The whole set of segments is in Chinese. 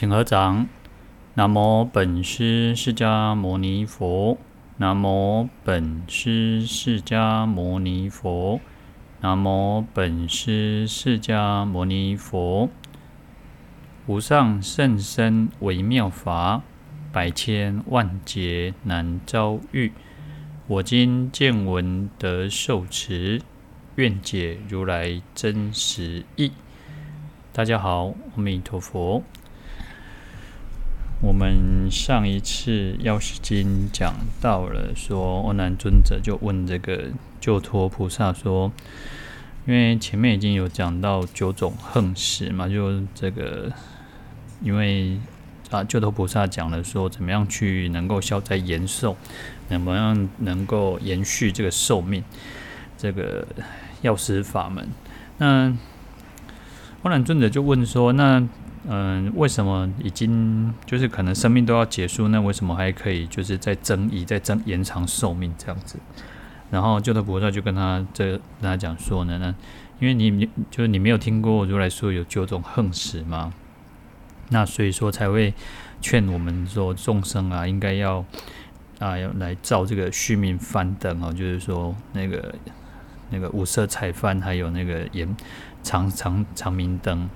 请合掌。南无本师释迦牟尼佛。南无本师释迦牟尼佛。南无本师释迦牟尼佛。无上甚深微妙法，百千万劫难遭遇。我今见闻得受持，愿解如来真实意。大家好，阿弥陀佛。我们上一次药师经讲到了，说阿难尊者就问这个救陀菩萨说，因为前面已经有讲到九种横死嘛，就这个，因为啊救脱菩萨讲了说，怎么样去能够消灾延寿，怎么样能够延续这个寿命，这个药师法门，那。阿难尊者就问说：“那，嗯，为什么已经就是可能生命都要结束，那为什么还可以就是在增益、在增延长寿命这样子？”然后救脱菩萨就跟他这跟他讲说呢：“那因为你就是你没有听过如来说有九种横死吗？那所以说才会劝我们说众生啊，应该要啊要来造这个须弥幡灯哦，就是说那个那个五色彩幡，还有那个延。”长长长明灯，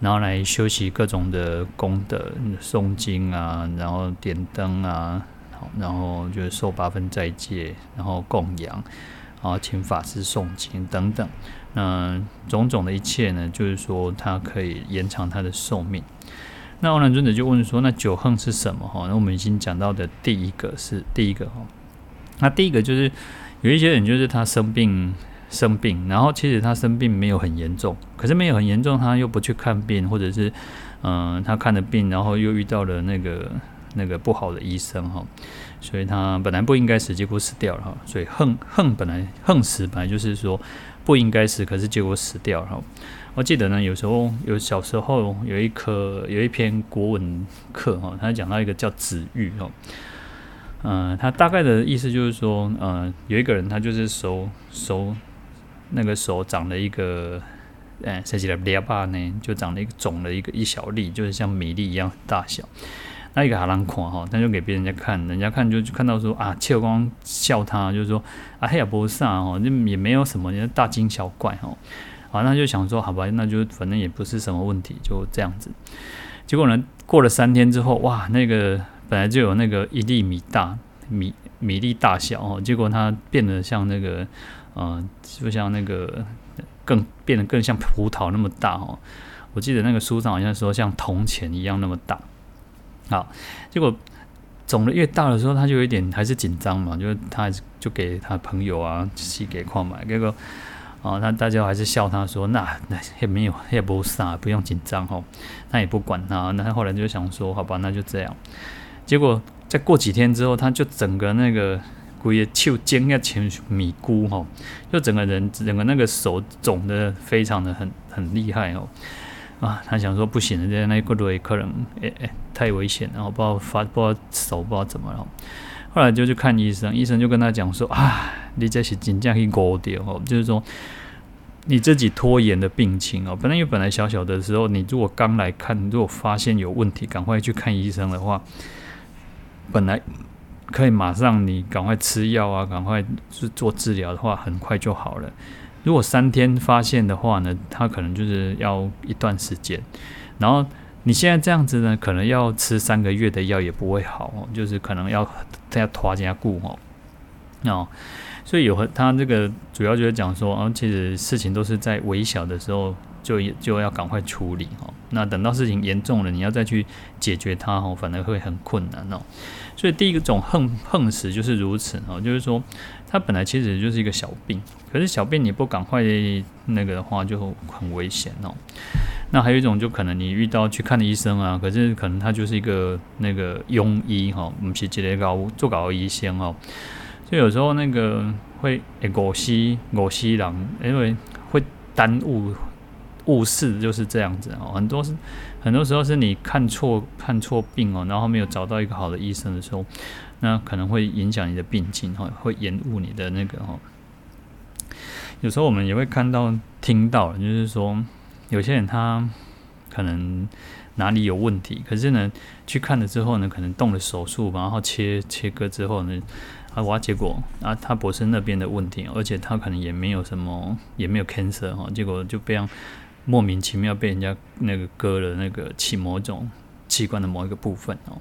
然后来修习各种的功德，诵经啊，然后点灯啊，好然后就是受八分斋戒，然后供养，然后请法师诵经等等，那种种的一切呢，就是说它可以延长它的寿命。那阿难尊者就问说：“那九横是什么？”哈，那我们已经讲到的第一个是第一个哈，那第一个就是有一些人就是他生病。生病，然后其实他生病没有很严重，可是没有很严重，他又不去看病，或者是，嗯、他看了病，然后又遇到了那个那个不好的医生哈，所以他本来不应该死，结果死掉了哈，所以横横本来横死本来就是说不应该死，可是结果死掉了哈。我记得呢，有时候有小时候有一科有一篇国文课哈，他讲到一个叫子玉哈，嗯、他大概的意思就是说，嗯、呃，有一个人他就是手手。那个手长了一个，哎，设计的裂疤呢，就长了一个肿了一个一小粒，就是像米粒一样大小。那一个哈人看哈，他就给别人家看，人家看就就看到说啊，切光笑他，就是说啊，黑也不啥哦，就也没有什么，人家大惊小怪哈。啊，那就想说好吧，那就反正也不是什么问题，就这样子。结果呢，过了三天之后，哇，那个本来就有那个一粒米大米米粒大小哦，结果它变得像那个。嗯，就像那个更变得更像葡萄那么大哦。我记得那个书上好像说像铜钱一样那么大。好，结果肿得越大的时候，他就有一点还是紧张嘛，就是他就给他朋友啊去给矿买，结果啊，他大家还是笑他说那那也没有也不傻，不用紧张哦。那也不管他，那他后来就想说好吧，那就这样。结果再过几天之后，他就整个那个。规个手尖要成米菇吼，就整个人整个那个手肿的非常的很很厉害哦，啊，他想说不行了，这那个雷可能诶诶太危险，然后不知道发不知道手不知道怎么了，后来就去看医生，医生就跟他讲说啊，你这是真正去搞掉哦，就是说你自己拖延的病情哦，本来因为本来小小的时候，你如果刚来看，如果发现有问题，赶快去看医生的话，本来。可以马上你赶快吃药啊，赶快去做治疗的话，很快就好了。如果三天发现的话呢，他可能就是要一段时间。然后你现在这样子呢，可能要吃三个月的药也不会好，就是可能要再拖加固哦。哦，所以有和他这个主要就是讲说，啊，其实事情都是在微小的时候就就要赶快处理哦。那等到事情严重了，你要再去解决它哦，反而会很困难哦。所以第一个种横横死就是如此哦，就是说它本来其实就是一个小病，可是小病你不赶快那个的话就很危险哦。那还有一种就可能你遇到去看的医生啊，可是可能他就是一个那个庸医哈，不是直接搞做搞医生哦。所以有时候那个会诶误死误死人，因为会耽误误事就是这样子哦，很多是。很多时候是你看错看错病哦，然后没有找到一个好的医生的时候，那可能会影响你的病情哈，会延误你的那个哈。有时候我们也会看到听到，就是说有些人他可能哪里有问题，可是呢，去看了之后呢，可能动了手术，然后切切割之后呢，啊，哇，结果啊，他不是那边的问题，而且他可能也没有什么，也没有 cancer 哈，结果就被莫名其妙被人家那个割了那个起某种器官的某一个部分哦。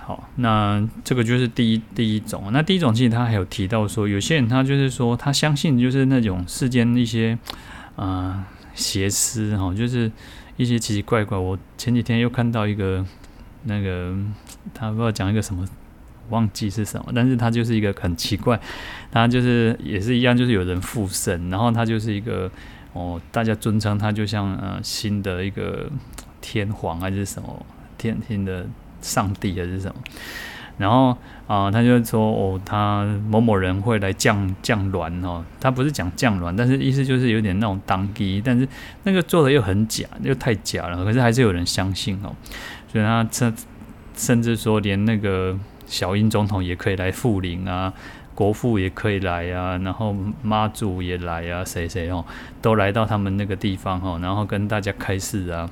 好，那这个就是第一第一种。那第一种其实他还有提到说，有些人他就是说他相信就是那种世间一些啊邪思哈，就是一些奇奇怪怪。我前几天又看到一个那个他不知道讲一个什么，忘记是什么，但是他就是一个很奇怪，他就是也是一样，就是有人附身，然后他就是一个哦，大家尊称他就像呃新的一个天皇还是什么天天的。上帝还是什么？然后啊、他就说哦，他某某人会来降降銮哦。他不是讲降銮，但是意思就是有点那种当机，但是那个做的又很假，又太假了。可是还是有人相信哦。所以他甚甚至说，连那个小英总统也可以来复灵啊，国父也可以来啊，然后妈祖也来啊，谁谁哦，都来到他们那个地方哦，然后跟大家开示啊。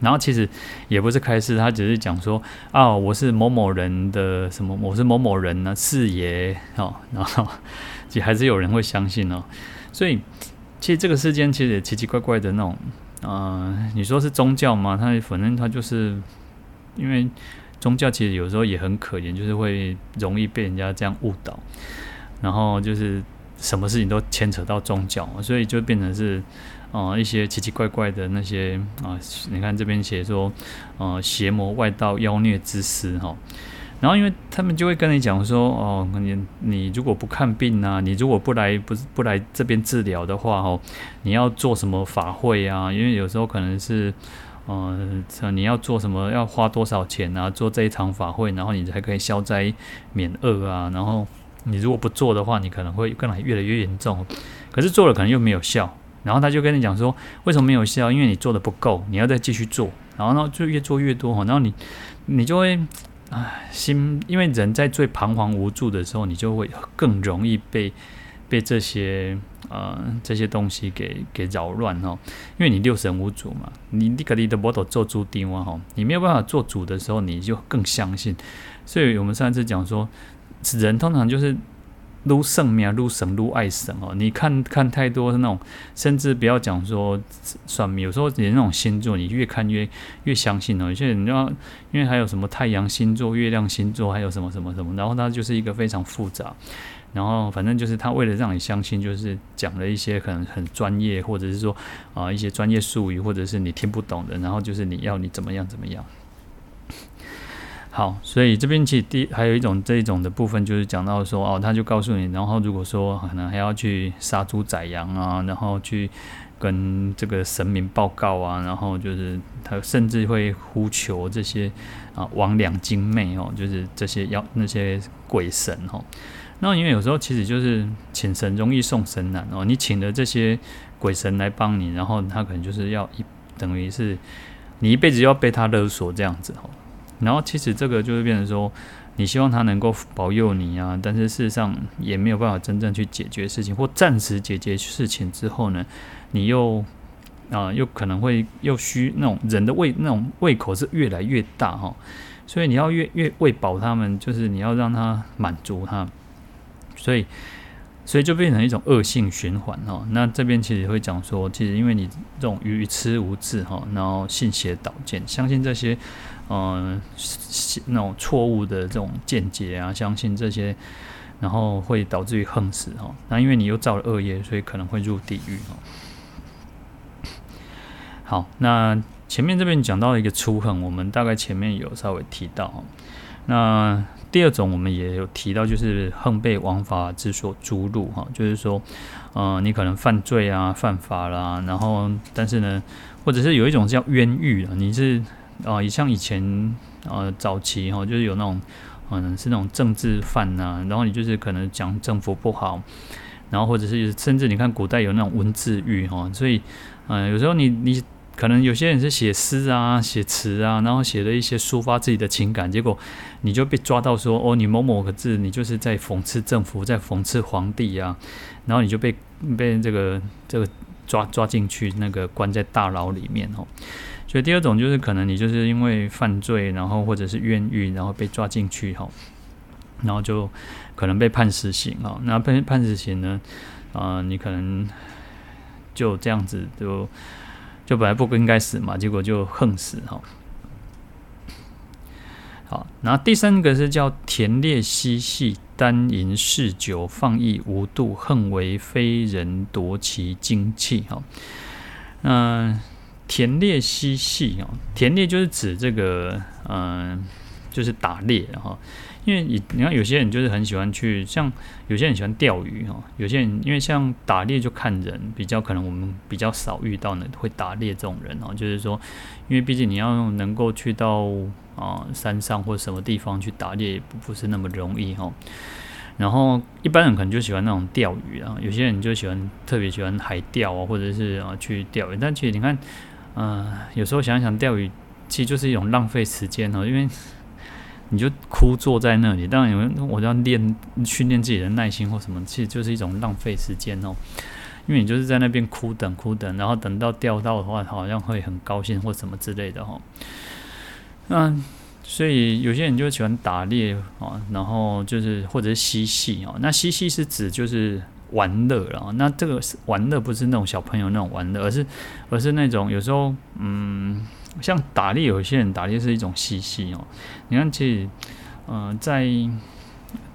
然后其实也不是开示，他只是讲说啊，我是某某人的什么，我是某某人呢，四爷哦，然后其实还是有人会相信哦。所以其实这个世间其实也奇奇怪怪的那种，呃，你说是宗教吗？他反正他就是因为宗教其实有时候也很可怜，就是会容易被人家这样误导，然后就是什么事情都牵扯到宗教，所以就变成是。呃，一些奇奇怪怪的那些啊、你看这边写说，呃，邪魔外道妖孽之师哈。然后因为他们就会跟你讲说，哦，你你如果不看病啊，你如果不来不不来这边治疗的话，哦，你要做什么法会啊？因为有时候可能是，呃，你要做什么，要花多少钱啊？做这一场法会，然后你才可以消灾免厄啊。然后你如果不做的话，你可能会更来越来越严重。可是做了可能又没有效。然后他就跟你讲说，为什么没有效？因为你做的不够，你要再继续做。然后呢，就越做越多。然后你，你就会，唉，心，因为人在最彷徨无助的时候，你就会更容易被被这些呃这些东西给给扰乱哦。因为你六神无主嘛，你你可你的摩托做主定啊哈，你没有办法做主的时候，你就更相信。所以我们上次讲说，人通常就是。撸圣命，撸神，撸爱神哦！你看看太多的那种，甚至不要讲说算命，有时候连那种星座，你越看越越相信哦。有些人要，因为还有什么太阳星座、月亮星座，还有什么什么什么，然后它就是一个非常复杂。然后反正就是他为了让你相信，就是讲了一些可能很专业，或者是说啊一些专业术语，或者是你听不懂的，然后就是你要你怎么样怎么样。好，所以这边其实第还有一种这一种的部分，就是讲到说哦，他就告诉你，然后如果说可能还要去杀猪宰羊啊，然后去跟这个神明报告啊，然后就是他甚至会呼求这些啊亡两精魅哦，就是这些妖那些鬼神哦。那因为有时候其实就是请神容易送神难哦，你请的这些鬼神来帮你，然后他可能就是要一等于是你一辈子要被他勒索这样子哦。然后其实这个就是变成说，你希望他能够保佑你啊，但是事实上也没有办法真正去解决事情，或暂时解决事情之后呢，你又啊、又可能会又需那种人的胃那种胃口是越来越大哈，所以你要越越喂饱他们，就是你要让他满足他，所以所以就变成一种恶性循环哈。那这边其实会讲说，其实因为你这种愚痴无智哈，然后信邪导见，相信这些。嗯，那种错误的这种见解啊，相信这些，然后会导致于横死哈。那因为你又造了恶业，所以可能会入地狱哈。好，那前面这边讲到一个粗横，我们大概前面有稍微提到。那第二种我们也有提到，就是横被王法之所诛戮哈，就是说，嗯，你可能犯罪啊，犯法啦，然后但是呢，或者是有一种叫冤狱啊，你是。啊，也像以前呃早期哈，就是有那种嗯是那种政治犯呐、然后你就是可能讲政府不好，然后或者是甚至你看古代有那种文字狱哈，所以嗯、有时候你你可能有些人是写诗啊写词啊，然后写了一些抒发自己的情感，结果你就被抓到说哦你某某个字你就是在讽刺政府，在讽刺皇帝啊，然后你就被被这个这个抓抓进去，那个关在大牢里面哦。所以第二种就是可能你就是因为犯罪，然后或者是冤狱，然后被抓进去哈，然后就可能被判死刑啊。那被判死刑呢，啊、你可能就这样子就就本来不应该死嘛，结果就横死哈。好，然后第三个是叫田猎嬉戏，耽吟嗜酒，放逸无度，恨为非人夺其精气哈。嗯。田猎嬉戏哦，田猎就是指这个，嗯，就是打猎哈。因为你你看，有些人就是很喜欢去，像有些人喜欢钓鱼哈。有些人因为像打猎就看人，比较可能我们比较少遇到呢会打猎这种人哦。就是说，因为毕竟你要能够去到啊山上或者什么地方去打猎，不不是那么容易哈。然后一般人可能就喜欢那种钓鱼啊，有些人就喜欢特别喜欢海钓啊，或者是啊去钓鱼。但其实你看。嗯、有时候想想钓鱼，其实就是一种浪费时间哦，因为你就枯坐在那里。当然，有人我要练训练自己的耐心或什么，其实就是一种浪费时间哦。因为你就是在那边苦等苦等，然后等到钓到的话，好像会很高兴或什么之类的哈。嗯，所以有些人就喜欢打猎啊，然后就是或者是嬉戏哦。那嬉戏是指就是。玩乐了，那这个是玩乐，不是那种小朋友那种玩乐，而是而是那种有时候，嗯，像打猎，有些人打猎是一种嬉戏哦。你看，其实，嗯、在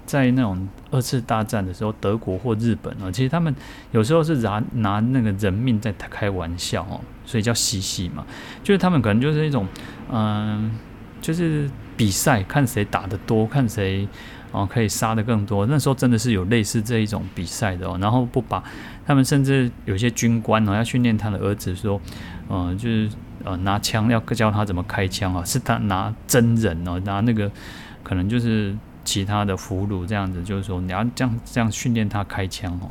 在那种二次大战的时候，德国或日本哦，其实他们有时候是拿拿那个人命在开玩笑哦，所以叫嬉戏嘛。就是他们可能就是一种，嗯、就是比赛，看谁打得多，看谁。哦，可以杀得更多。那时候真的是有类似这一种比赛的哦。然后不把他们，甚至有些军官哦，要训练他的儿子说，呃，就是呃拿枪要教他怎么开枪啊，是他拿真人哦，拿那个可能就是其他的俘虏这样子，就是说你要这样这样训练他开枪哦。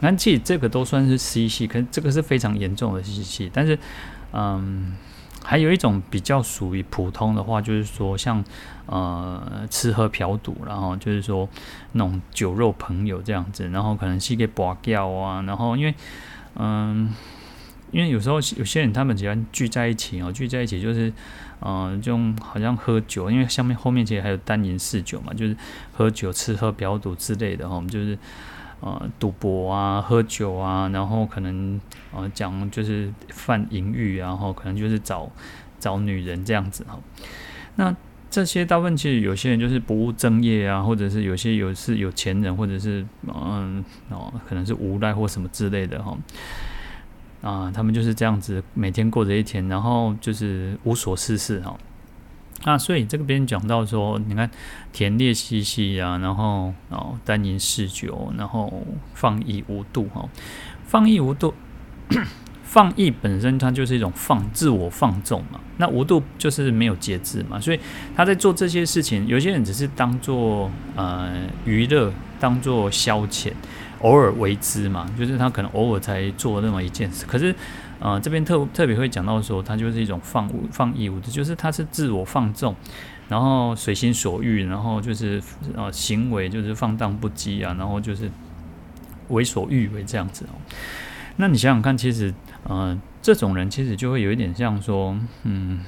那其实这个都算是嬉戏，可是这个是非常严重的嬉戏。但是，嗯。还有一种比较属于普通的话，就是说像呃吃喝嫖赌，然后就是说那种酒肉朋友这样子，然后可能是给拔掉啊，然后因为嗯、因为有时候有些人他们喜欢聚在一起哦，聚在一起就是嗯、呃，就好像喝酒，因为下面后面其实还有耽吟嗜酒嘛，就是喝酒、吃喝嫖赌之类的哈，我们就是。呃，赌博啊，喝酒啊，然后可能呃讲就是犯淫欲，然后可能就是找找女人这样子哈。那这些大部分其实有些人就是不务正业啊，或者是有些有是有钱人，或者是嗯哦，可能是无赖或什么之类的哈。啊，他们就是这样子每天过着一天，然后就是无所事事哈。那所以这个边讲到说，你看田猎嬉戏啊，然后哦耽吟嗜酒，然后放逸无度哈，放逸无度，放逸本身它就是一种放自我放纵嘛，那无度就是没有节制嘛，所以他在做这些事情，有些人只是当做呃娱乐，当做消遣，偶尔为之嘛，就是他可能偶尔才做那么一件事，可是。呃，这边特特别会讲到说，他就是一种放放逸物的，就是他是自我放纵，然后随心所欲，然后就是呃行为就是放荡不羁啊，然后就是为所欲为这样子哦。那你想想看，其实呃这种人其实就会有一点像说，嗯，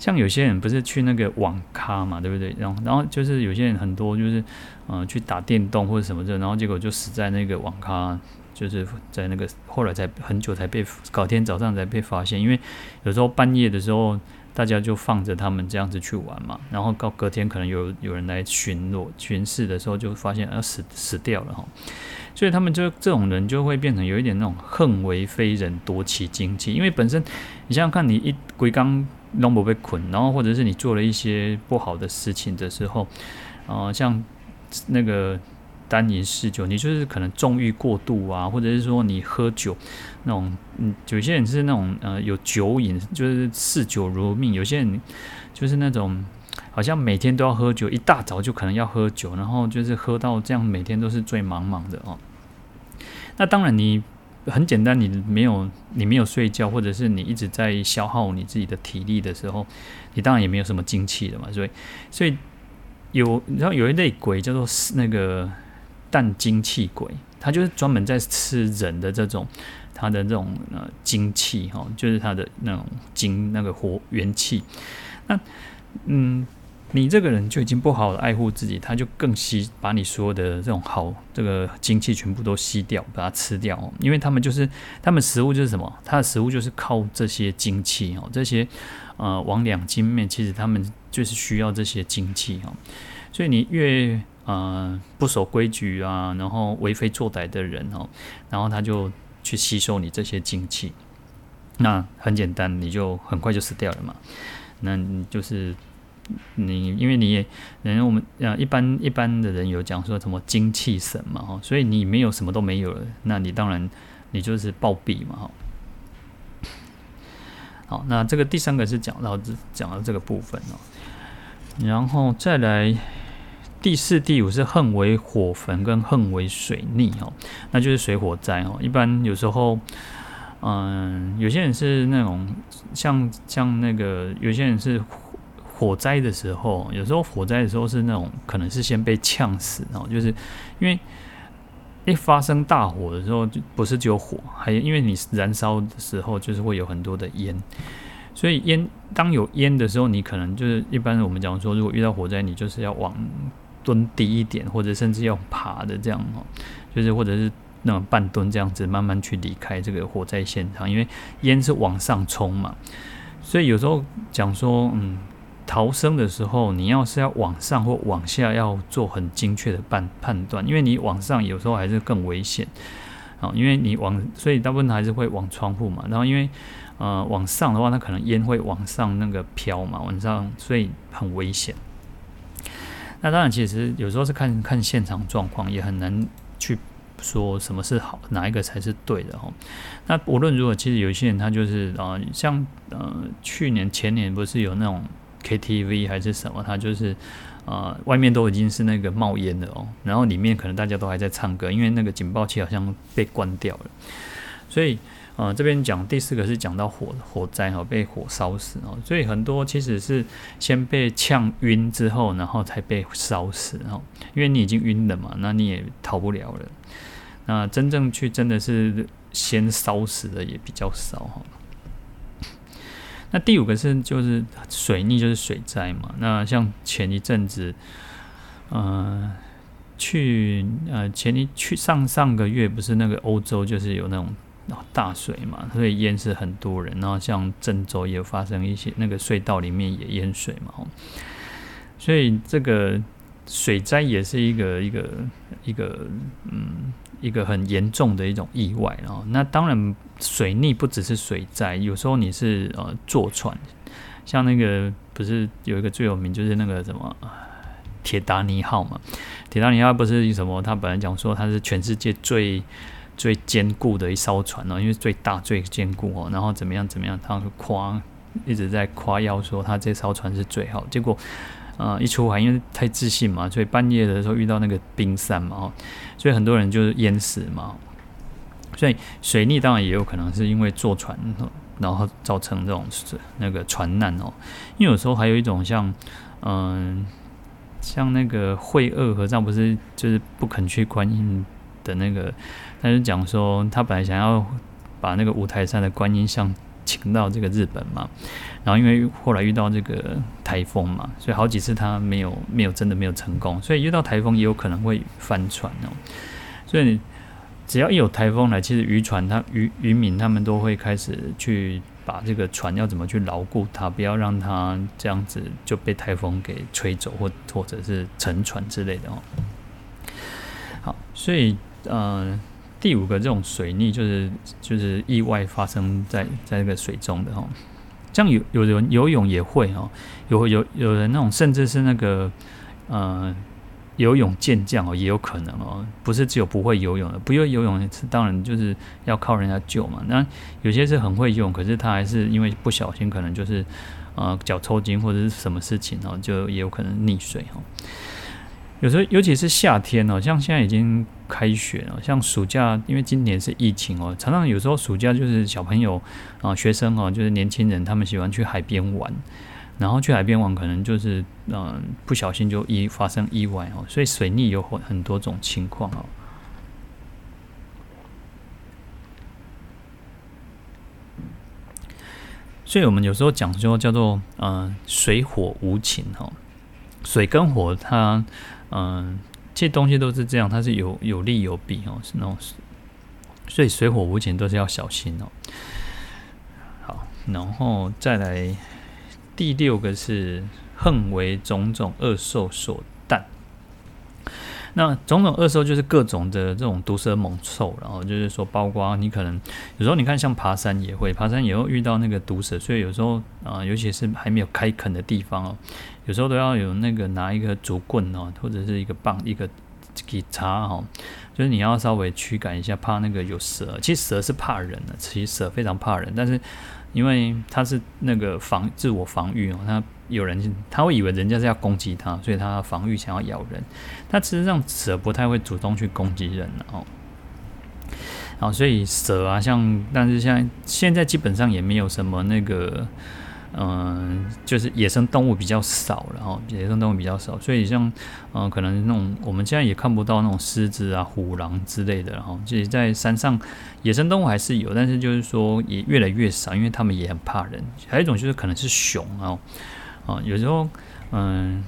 像有些人不是去那个网咖嘛，对不对？然后然后就是有些人很多就是呃去打电动或者什么的，然后结果就死在那个网咖。就是在那个后来才很久才被搞天早上才被发现，因为有时候半夜的时候大家就放着他们这样子去玩嘛，然后到隔天可能有有人来巡逻巡视的时候就发现啊死死掉了哈，所以他们就这种人就会变成有一点那种恨为非人夺其精气，因为本身你想想看，你一龟缸拢不被捆，然后或者是你做了一些不好的事情的时候，呃、像那个。耽吟嗜酒，你就是可能纵欲过度啊，或者是说你喝酒那种，嗯，有些人是那种呃有酒瘾，就是嗜酒如命；有些人就是那种好像每天都要喝酒，一大早就可能要喝酒，然后就是喝到这样，每天都是醉茫茫的哦。那当然，你很简单，你没有你没有睡觉，或者是你一直在消耗你自己的体力的时候，你当然也没有什么精气的嘛。所以，所以有你知道有一类鬼叫做那个。淡精气鬼，它就是专门在吃人的这种它的这种呃精气哈，就是它的那种精那个活元气。那嗯。你这个人就已经不好爱护自己，他就更吸把你所有的这种好这个精气全部都吸掉，把它吃掉。因为他们就是他们食物就是什么？他的食物就是靠这些精气哦，这些呃魍魎精魅，其实他们就是需要这些精气哦。所以你越呃不守规矩啊，然后为非作歹的人哦，然后他就去吸收你这些精气，那很简单，你就很快就死掉了嘛。那你就是。你因为你也，人我们啊一般一般的人有讲说什么精气神嘛哈，所以你没有什么都没有了，那你当然你就是暴毙嘛哈。好，那这个第三个是讲到这讲到这个部分哦，然后再来第四、第五是横为火焚跟横为水逆哦，那就是水火灾哦。一般有时候，嗯，有些人是那种像像那个有些人是。火灾的时候，有时候火灾的时候是那种可能是先被呛死哦，就是因为一发生大火的时候，就不是只有火，还因为你燃烧的时候就是会有很多的烟，所以烟当有烟的时候，你可能就是一般我们讲说，如果遇到火灾，你就是要往蹲低一点，或者甚至要爬的这样哦，就是或者是那种半蹲这样子，慢慢去离开这个火灾现场，因为烟是往上冲嘛，所以有时候讲说，嗯。逃生的时候，你要是要往上或往下，要做很精确的判判断，因为你往上有时候还是更危险啊，因为你往，所以大部分还是会往窗户嘛。然后因为呃往上的话，它可能烟会往上那个飘嘛，往上，所以很危险。那当然，其实有时候是看看现场状况，也很难去说什么是好，哪一个才是对的哈。那无论如何，其实有些人他就是啊、像呃去年前年不是有那种。KTV 还是什么，它就是，呃，外面都已经是那个冒烟了哦，然后里面可能大家都还在唱歌，因为那个警报器好像被关掉了，所以，呃，这边讲第四个是讲到火火灾哈，被火烧死哦，所以很多其实是先被呛晕之后，然后才被烧死哦，因为你已经晕了嘛，那你也逃不了了，那真正去真的是先烧死的也比较少哈。那第五个是就是水逆，就是水灾嘛。那像前一阵子，呃，去呃前一去上上个月不是那个欧洲就是有那种大水嘛，所以淹死很多人。然后像郑州也发生一些那个隧道里面也淹水嘛。所以这个水灾也是一个一个一个嗯。一个很严重的一种意外哦，那当然水逆不只是水灾，有时候你是呃坐船，像那个不是有一个最有名就是那个什么铁达尼号嘛？铁达尼号不是什么？他本来讲说它是全世界最最坚固的一艘船哦，因为最大最坚固哦，然后怎么样怎么样，他夸一直在夸耀说他这艘船是最好，结果。啊、呃，一出海因为太自信嘛，所以半夜的时候遇到那个冰山嘛哦，所以很多人就是淹死嘛。所以水逆当然也有可能是因为坐船，然后造成这种那个船难哦。因为有时候还有一种像，嗯、像那个慧鍔和尚不是就是不肯去观音的那个，他就讲说他本来想要把那个五台山的观音像。请到这个日本嘛，然后因为后来遇到这个台风嘛，所以好几次他没有没有真的没有成功，所以遇到台风也有可能会翻船哦。所以只要一有台风来，其实渔船他渔渔民他们都会开始去把这个船要怎么去牢固它，不要让它这样子就被台风给吹走或或者是沉船之类的哦。好，所以呃。第五个这种水逆就是就是意外发生在在那个水中的哈，像有有人游泳也会哦，有有有人那种甚至是那个呃游泳健将哦也有可能哦，不是只有不会游泳的，不会游泳是当然就是要靠人家救嘛。那有些是很会游泳，可是他还是因为不小心可能就是呃脚抽筋或者是什么事情哦，就也有可能溺水哈。有时候尤其是夏天哦，像现在已经。开学了像暑假因为今年是疫情哦常常有时候暑假就是小朋友啊学生哦就是年轻人他们喜欢去海边玩然后去海边玩可能就是嗯不小心就一发生意外哦所以水逆有很很多种情况哦。所以我们有时候讲说叫做嗯水火无情哈水跟火它嗯这东西都是这样，它是有有利有弊哦，是那种，所以水火无情都是要小心哦。好，然后再来第六个是恨为种种恶兽所。那种种恶兽就是各种的这种毒蛇猛兽，然后就是说，包括你可能有时候你看像爬山也会，爬山也会遇到那个毒蛇，所以有时候啊、尤其是还没有开垦的地方哦，有时候都要有那个拿一个竹棍哦，或者是一个棒，一个给插哈，就是你要稍微驱赶一下，怕那个有蛇。其实蛇是怕人的，其实蛇非常怕人，但是因为它是那个防自我防御哦，它。有人他会以为人家是要攻击他，所以他防御想要咬人。他其实上蛇不太会主动去攻击人哦。好，所以蛇啊，像但是像现在基本上也没有什么那个，嗯、就是野生动物比较少了哦，野生动物比较少，所以像嗯、可能那种我们现在也看不到那种狮子啊、虎狼之类的，然后就是在山上野生动物还是有，但是就是说也越来越少，因为他们也很怕人。还有一种就是可能是熊哦。啊，有时候，嗯，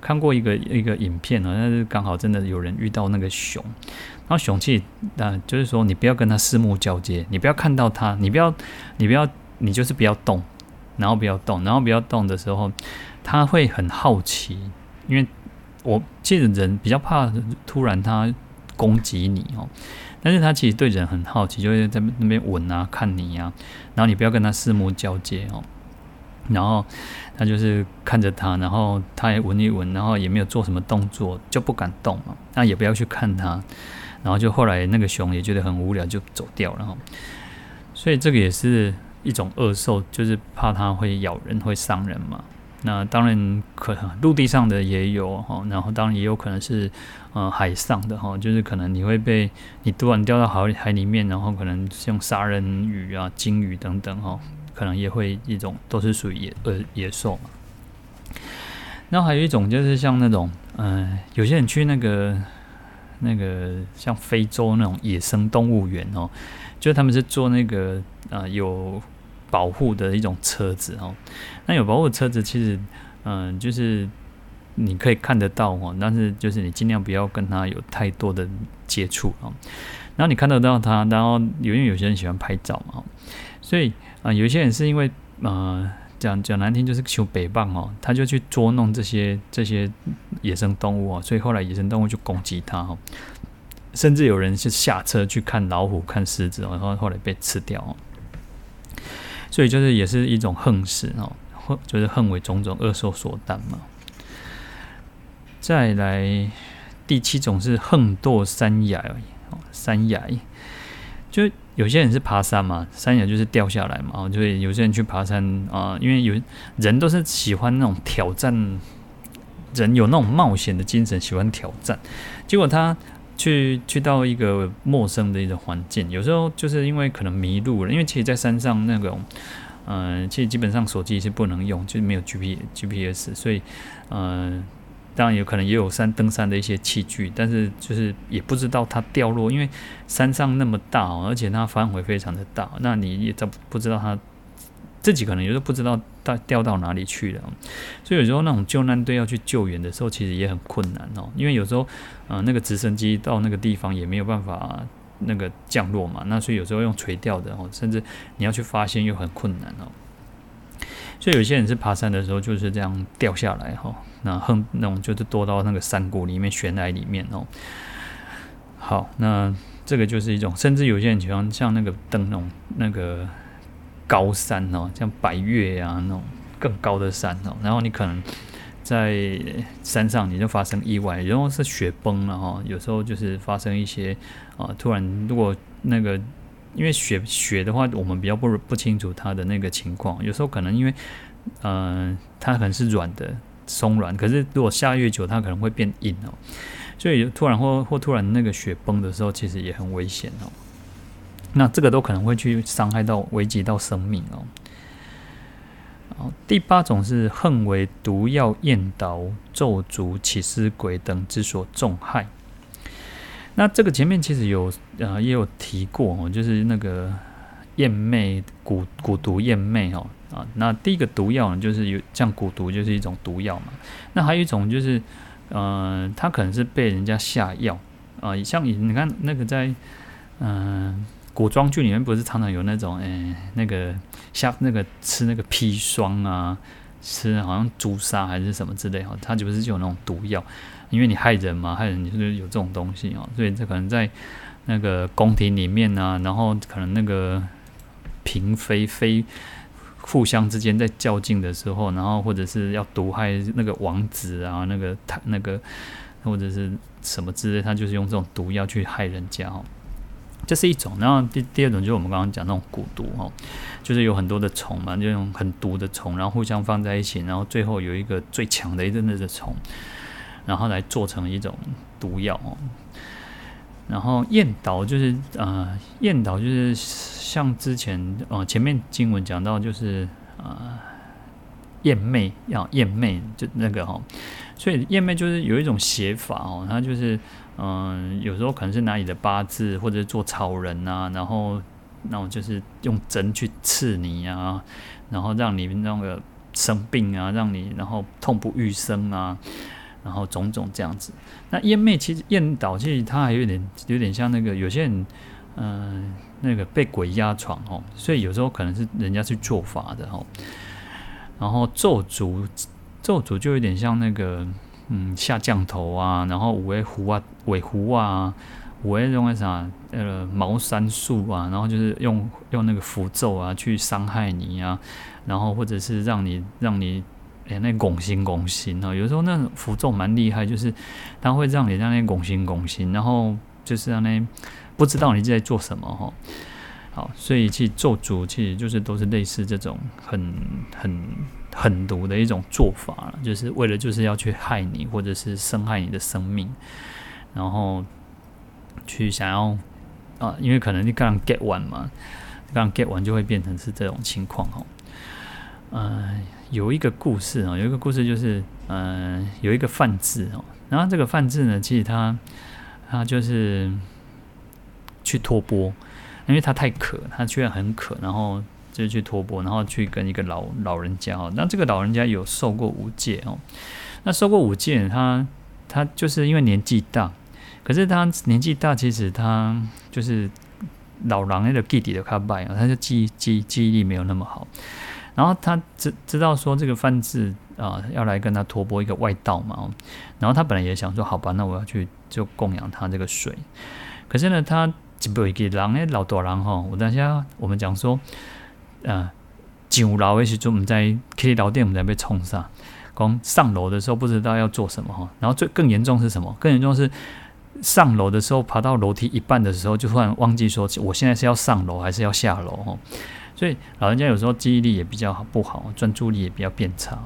看过一个一个影片啊，但是刚好真的有人遇到那个熊，然后熊气，啊，就是说你不要跟他四目交接，你不要看到他，你不要，你不要，你就是不要动，然后不要动，然后不要动的时候，他会很好奇，因为我记得人比较怕突然他攻击你哦，但是他其实对人很好奇，就会在那边闻啊，看你呀，然后你不要跟他四目交接哦。然后他就是看着他，然后他也闻一闻，然后也没有做什么动作，就不敢动嘛。那也不要去看他，然后就后来那个熊也觉得很无聊，就走掉了哈。所以这个也是一种恶兽，就是怕它会咬人，会伤人嘛。那当然可能陆地上的也有哈，然后当然也有可能是呃海上的哈，就是可能你会被你突然掉到海海里面，然后可能像杀人鱼啊、鲸鱼等等哈。可能也会一种都是属于野呃野兽嘛，然后还有一种就是像那种嗯、有些人去那个那个像非洲那种野生动物园哦，就他们是做那个啊、呃、有保护的一种车子哦，那有保护的车子其实嗯、就是你可以看得到哦，但是就是你尽量不要跟他有太多的接触啊，然后你看得到它，然后因为有些人喜欢拍照嘛，所以。啊，有些人是因为，呃，讲讲难听就是求北棒哦，他就去捉弄这些这些野生动物哦，所以后来野生动物就攻击他哦，甚至有人是下车去看老虎、看狮子哦，然后后来被吃掉哦，所以就是也是一种横事哦，横就是横为种种恶兽所诞嘛。再来第七种是横堕山崖哦，山崖就。有些人是爬山嘛，山崖就是掉下来嘛，所以有些人去爬山啊，因为有人都是喜欢那种挑战，人有那种冒险的精神，喜欢挑战。结果他去去到一个陌生的一个环境，有时候就是因为可能迷路了，因为其实，在山上那种，嗯，其实基本上手机是不能用，就是没有 G P G P S，所以，嗯。当然有可能也有山登山的一些器具，但是就是也不知道它掉落，因为山上那么大，而且它范围非常的大，那你也找不知道它自己可能有时候不知道到掉到哪里去了，所以有时候那种救难队要去救援的时候，其实也很困难哦，因为有时候嗯、那个直升机到那个地方也没有办法那个降落嘛，那所以有时候用垂钓的哦，甚至你要去发现又很困难哦。所以有些人是爬山的时候就是这样掉下来哈，那很那种就是堕到那个山谷里面悬崖里面哦。好，那这个就是一种，甚至有些人喜欢像那个灯笼那个高山哦，像白岳啊那种更高的山哦，然后你可能在山上你就发生意外，然后是雪崩了哈，有时候就是发生一些啊，突然如果那个。因为雪雪的话，我们比较不不清楚它的那个情况。有时候可能因为，嗯、呃，它可能是软的松软，可是如果下越久，它可能会变硬哦。所以突然或或突然那个雪崩的时候，其实也很危险哦。那这个都可能会去伤害到、危及到生命哦。第八种是恨为毒药、焰刀、咒诅、起尸鬼等之所重害。那这个前面其实有呃也有提过哦，就是那个厌魅蛊蛊毒厌魅哦啊，那第一个毒药呢，就是有像蛊毒就是一种毒药嘛。那还有一种就是，嗯、呃，它可能是被人家下药啊，像你你看那个在嗯、古装剧里面不是常常有那种哎那个像那个吃那个砒霜啊，吃好像朱砂还是什么之类哈，它就不是有那种毒药，因为你害人嘛，害人你就是有这种东西哦，所以这可能在那个宫廷里面啊，然后可能那个。嫔妃妃互相之间在较劲的时候，然后或者是要毒害那个王子啊，那个他那个或者是什么之类，他就是用这种毒药去害人家哦。这是一种，然后第第二种就是我们刚刚讲那种蛊毒哦，就是有很多的虫嘛，就用很毒的虫，然后互相放在一起，然后最后有一个最强的一阵子的虫，然后来做成一种毒药哦。然后燕岛就是呃，燕岛就是像之前呃前面经文讲到就是呃燕妹要燕妹就那个哈、哦，所以燕妹就是有一种写法哦，它就是嗯、有时候可能是拿你的八字或者是做草人啊，然后那我就是用针去刺你啊，然后让你那个生病啊，让你然后痛不欲生啊。然后种种这样子，那燕妹其实燕导其实它还有点有点像那个有些人，嗯、那个被鬼压床哦，所以有时候可能是人家去做法的哦。然后咒诅咒诅就有点像那个嗯下降头啊，然后五味符啊尾符啊，五味用那啥呃茅山术啊，然后就是用用那个符咒啊去伤害你啊，然后或者是让你让你。哎，那拱心拱心啊，有时候那符咒蛮厉害，就是它会让你让那拱心拱心，然后就是让那不知道你在做什么哈。好，所以其实咒诅其实就是都是类似这种很很狠毒的一种做法了，就是为了就是要去害你，或者是伤害你的生命，然后去想要啊，因为可能你刚 get 完嘛，刚 get 完就会变成是这种情况哈。嗯。有一个故事啊，有一个故事就是，嗯、有一个梵志哦，然后这个梵志呢，其实他他就是去托钵，因为他太渴，他居然很渴，然后就去托钵，然后去跟一个老老人家哦，那这个老人家有受过五戒哦，那受过五戒，他他就是因为年纪大，可是他年纪大，其实他就是老狼那个弟弟的卡拜啊，他就记记记忆力没有那么好。然后他知知道说这个范志啊要来跟他托钵一个外道嘛，然后他本来也想说好吧，那我要去就供养他这个水。可是呢，他不一辈给人诶老大狼哈，我等下我们讲说，呃，上楼的时候我们在 K 楼店我们在被冲上，讲上楼的时候不知道要做什么哈，然后最更严重是什么？更严重是上楼的时候爬到楼梯一半的时候，就突然忘记说我现在是要上楼还是要下楼哦。所以老人家有时候记忆力也比较不好，专注力也比较变差。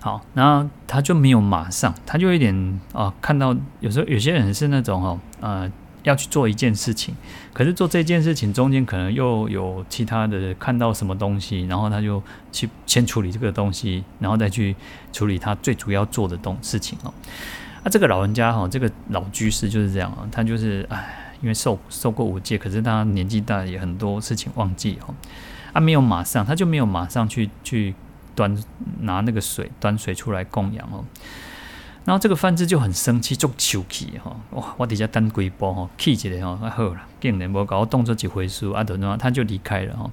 好，然后他就没有马上，他就有点啊，看到有时候有些人是那种哦，呃，要去做一件事情，可是做这件事情中间可能又有其他的看到什么东西，然后他就去先处理这个东西，然后再去处理他最主要做的东事情哦。那、啊、这个老人家哈，这个老居士就是这样啊，他就是哎。因为受受过五戒，可是他年纪大，也很多事情忘记哦。他、啊、没有马上，他就没有马上去去端拿那个水，端水出来供养哦。然后这个范志就很生气，就求气哈。哇，我底下单鬼波哈，气起来哈，好了，竟然我搞我动作几回事啊？等等，他就离开了哈。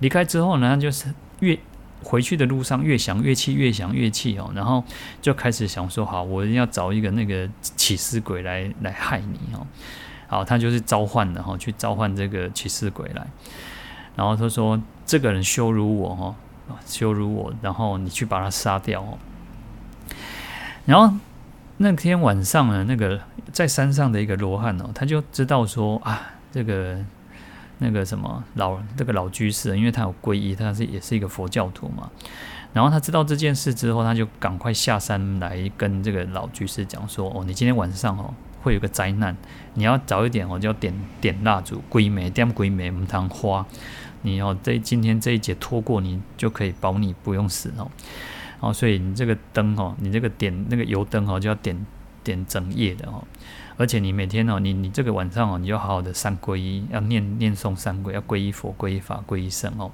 离开之后呢，他就是越回去的路上越想越气，越想越气哦。然后就开始想说，好，我要找一个那个起司鬼来来害你哦。好，他就是召唤的哈，去召唤这个起司鬼来。然后他说：“这个人羞辱我哈，羞辱我，然后你去把他杀掉哦。”然后那天晚上呢，那个在山上的一个罗汉哦，他就知道说啊，这个那个什么老这个老居士，因为他有皈依，他是也是一个佛教徒嘛。然后他知道这件事之后，他就赶快下山来跟这个老居士讲说：“哦，你今天晚上哦。”会有个灾难，你要早一点，哦就要点点蜡烛，鬼梅点鬼美唔当花，你要这今天这一劫拖过，你就可以保你不用死哦。哦，所以你这个灯哦，你这个点那个油灯哦，就要点点整夜的哦，而且你每天哦，你你这个晚上哦，你就好好的三皈依，要念念诵三皈，要皈依佛、皈依法、皈依僧哦。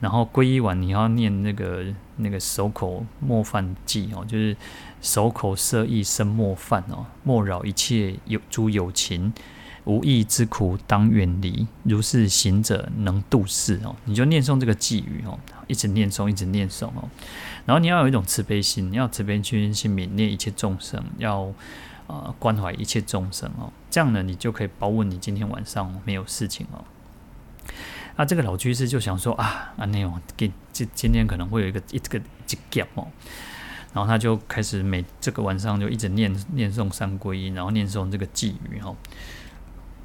然后皈依完，你要念那个那个守口莫犯戒哦，就是守口摄意身莫犯哦，莫扰一切有诸有情，无义之苦当远离。如是行者能度世哦。你就念诵这个偈语哦，一直念诵，一直念诵哦。然后你要有一种慈悲心，你要慈悲心去泯灭一切众生，要、呃、关怀一切众生哦。这样呢，你就可以保稳你今天晚上没有事情哦。那这个老居士就想说啊，啊那种给今今天可能会有一个一这个一劫哦，然后他就开始每这个晚上就一直念念诵三皈依，然后念诵这个偈语哈。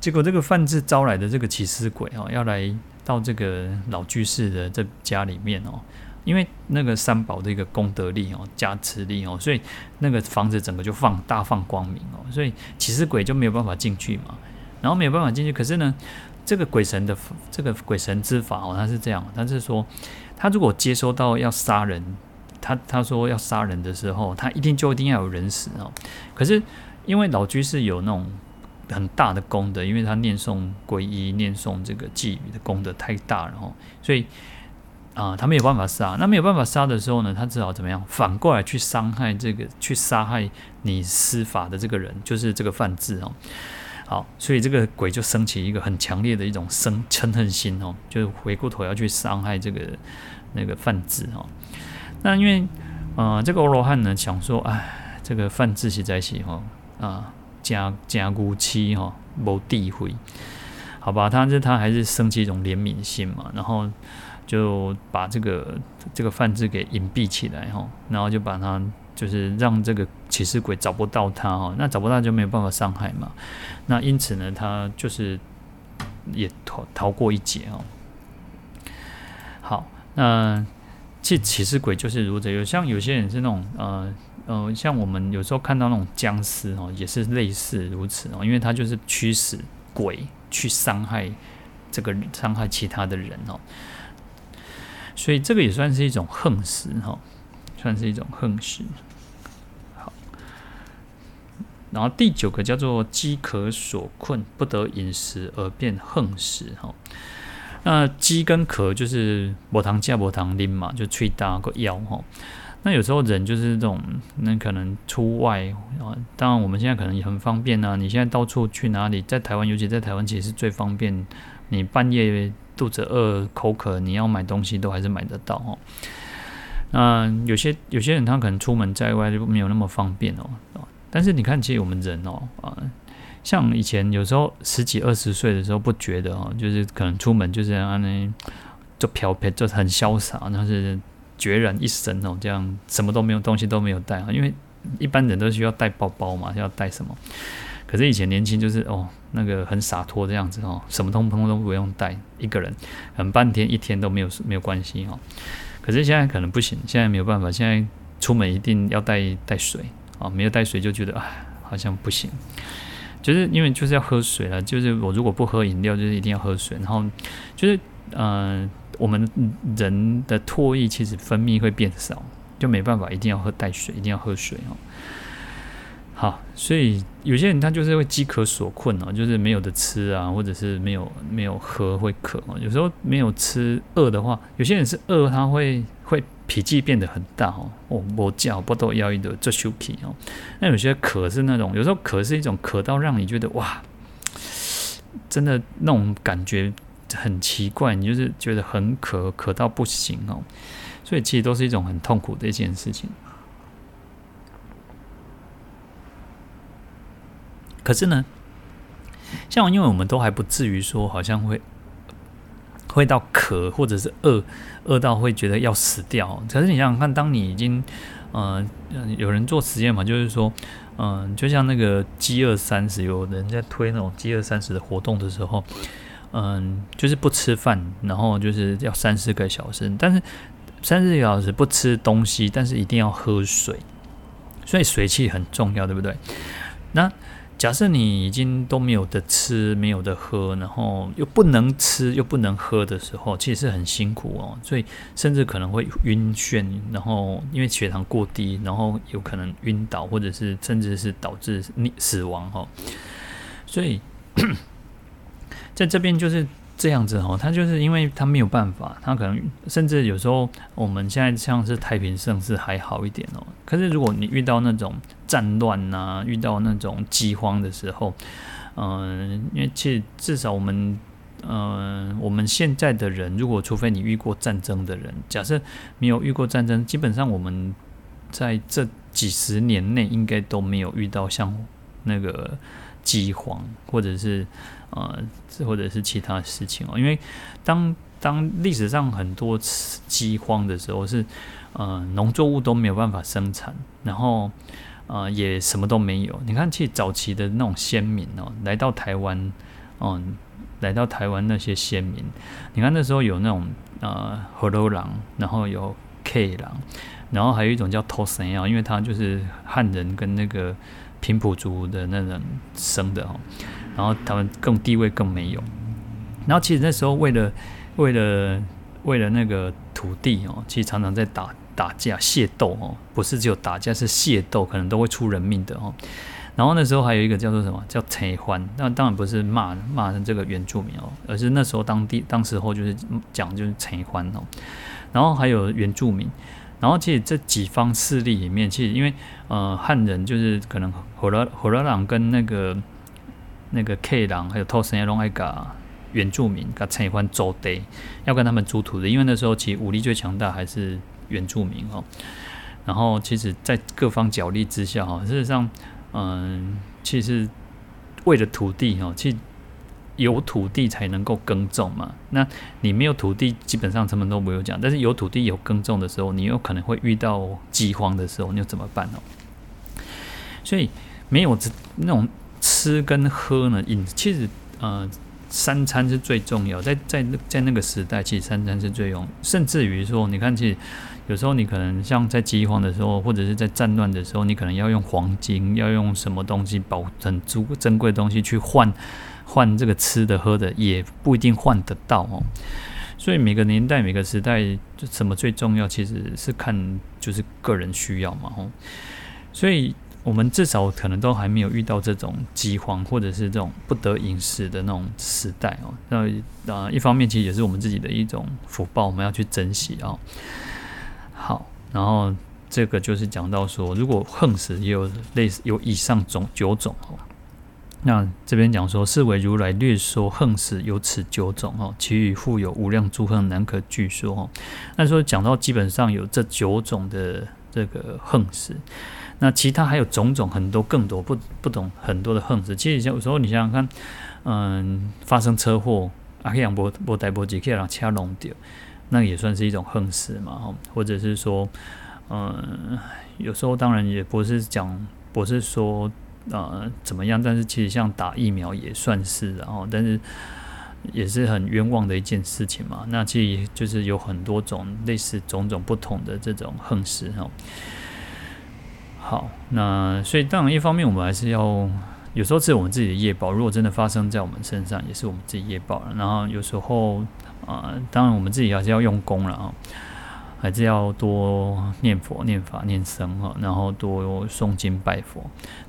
结果这个梵志招来的这个起尸鬼哦，要来到这个老居士的这家里面哦，因为那个三宝的一个功德力哦，加持力哦，所以那个房子整个就放大放光明哦，所以起尸鬼就没有办法进去嘛，然后没有办法进去，可是呢。这个鬼神的这个鬼神之法哦，他是这样，他是说，他如果接收到要杀人，他他说要杀人的时候，他一定就一定要有人死哦。可是因为老居士有那种很大的功德，因为他念诵皈依、念诵这个偈语的功德太大了哦，所以啊、他没有办法杀。那没有办法杀的时候呢，他只好怎么样？反过来去伤害这个，去杀害你施法的这个人，就是这个范志哦。好，所以这个鬼就升起一个很强烈的一种生嗔恨心哦，就是回过头要去伤害这个那个范志哦。那因为呃，这个欧罗汉呢想说，哎，这个范志实在是哈啊，加加孤妻哈，谋地毁，好吧，他这他还是升起一种怜悯心嘛，然后就把这个这个梵志给隐蔽起来哈，然后就把他。就是让这个起尸鬼找不到他哦，那找不到就没有办法伤害嘛。那因此呢，他就是也逃逃过一劫哦。好，那这起尸鬼就是如此，有像有些人是那种呃呃，像我们有时候看到那种僵尸哦，也是类似如此哦，因为他就是驱使鬼去伤害这个伤害其他的人哦，所以这个也算是一种横食哈。算是一种横食。好，然后第九个叫做饥渴所困，不得饮食而变横食。哈，那饥跟渴就是无糖加无糖啉嘛，就吹大个腰哈。那有时候人就是这种，那可能出外啊，当然我们现在可能也很方便啊。你现在到处去哪里，在台湾，尤其在台湾，其实是最方便。你半夜肚子饿、口渴，你要买东西都还是买得到哈。那有些有些人他可能出门在外就没有那么方便哦，但是你看，其实我们人哦啊，像以前有时候十几二十岁的时候不觉得哦，就是可能出门就是这样呢，就飘飘就很潇洒，那是决然一身哦，这样什么都没有，东西都没有带啊，因为一般人都需要带包包嘛，要带什么？可是以前年轻就是哦，那个很洒脱这样子哦，什么通通都不用带，一个人很半天一天都没有没有关系哦。可是现在可能不行，现在没有办法。现在出门一定要带带水啊，没有带水就觉得唉，好像不行。就是因为就是要喝水了，就是我如果不喝饮料，就是一定要喝水。然后就是嗯、我们人的唾液其实分泌会变少，就没办法，一定要喝带水，一定要喝水哦。好，所以有些人他就是会饥渴所困哦，就是没有的吃啊，或者是没有没有喝会渴哦。有时候没有吃饿的话，有些人是饿，他会会脾气变得很大哦。哦，我叫不都要一的这羞皮哦。那有些渴是那种，有时候渴是一种渴到让你觉得哇，真的那种感觉很奇怪，你就是觉得很渴，渴到不行哦。所以其实都是一种很痛苦的一件事情。可是呢，像因为我们都还不至于说好像会会到渴或者是饿饿到会觉得要死掉。可是你想想看，当你已经嗯、呃、有人做实验嘛，就是说嗯、就像那个饥饿三十，有人在推那种饥饿三十的活动的时候，嗯、就是不吃饭，然后就是要三四个小时，但是三四个小时不吃东西，但是一定要喝水，所以水气很重要，对不对？那假设你已经都没有的吃，没有的喝，然后又不能吃又不能喝的时候，其实是很辛苦哦。所以甚至可能会晕眩，然后因为血糖过低，然后有可能晕倒，或者是甚至是导致你死亡哦。所以 在这边就是。这样子哦，他就是因为他没有办法，他可能甚至有时候我们现在像是太平盛世还好一点哦。可是如果你遇到那种战乱呐，遇到那种饥荒的时候，嗯，因为其实至少我们，嗯，我们现在的人，如果除非你遇过战争的人，假设没有遇过战争，基本上我们在这几十年内应该都没有遇到像那个饥荒或者是。呃，或者是其他事情哦，因为当当历史上很多次饥荒的时候是，呃，农作物都没有办法生产，然后呃也什么都没有。你看，其实早期的那种先民哦，来到台湾，嗯、来到台湾那些先民，你看那时候有那种呃河洛狼，然后有 K 狼，然后还有一种叫土生药，因为他就是汉人跟那个平埔族的那种生的哦。然后他们更地位更没有，然后其实那时候为了为了为了那个土地哦，其实常常在打打架械斗哦，不是只有打架，是械斗，可能都会出人命的哦。然后那时候还有一个叫做什么叫陈欢，那当然不是骂骂这个原住民哦，而是那时候当地当时候就是讲就是陈欢哦。然后还有原住民，然后其实这几方势力里面，其实因为呃汉人就是可能火拉火拉朗跟那个。那个 K 人还有土生的拢爱甲原住民甲陈欢租地，要跟他们租土地，因为那时候其实武力最强大还是原住民哦。然后其实，在各方角力之下哈，事实上，嗯，其实为了土地哈，其实有土地才能够耕种嘛。那你没有土地，基本上什么都没有讲。但是有土地有耕种的时候，你有可能会遇到饥荒的时候，你又怎么办哦？所以没有这那种。吃跟喝呢，饮其实呃三餐是最重要，在在在那个时代，其实三餐是最重要，甚至于说，你看，其实有时候你可能像在饥荒的时候，或者是在战乱的时候，你可能要用黄金，要用什么东西保很足珍贵的东西去换换这个吃的喝的，也不一定换得到哦。所以每个年代每个时代，就什么最重要，其实是看就是个人需要嘛，吼。所以。我们至少可能都还没有遇到这种饥荒，或者是这种不得饮食的那种时代哦。那啊，一方面其实也是我们自己的一种福报，我们要去珍惜哦。好，然后这个就是讲到说，如果横死也有类似有以上种九种哦。那这边讲说，是为如来略说横死有此九种哦，其余复有无量诸横难可具说哦。那说讲到基本上有这九种的这个横死。那其他还有种种很多更多不不懂很多的横事，其实有时候你想想看，嗯，发生车祸，阿克扬波波代波吉克让车弄掉，那也算是一种横死嘛，或者是说，嗯，有时候当然也不是讲不是说呃怎么样，但是其实像打疫苗也算是，然后但是也是很冤枉的一件事情嘛。那其实就是有很多种类似种种不同的这种横死哈。好，那所以当然，一方面我们还是要有时候是我们自己的业报，如果真的发生在我们身上，也是我们自己业报了。然后有时候啊、当然我们自己还是要用功了啊，还是要多念佛、念法、念僧哈，然后多诵经拜佛。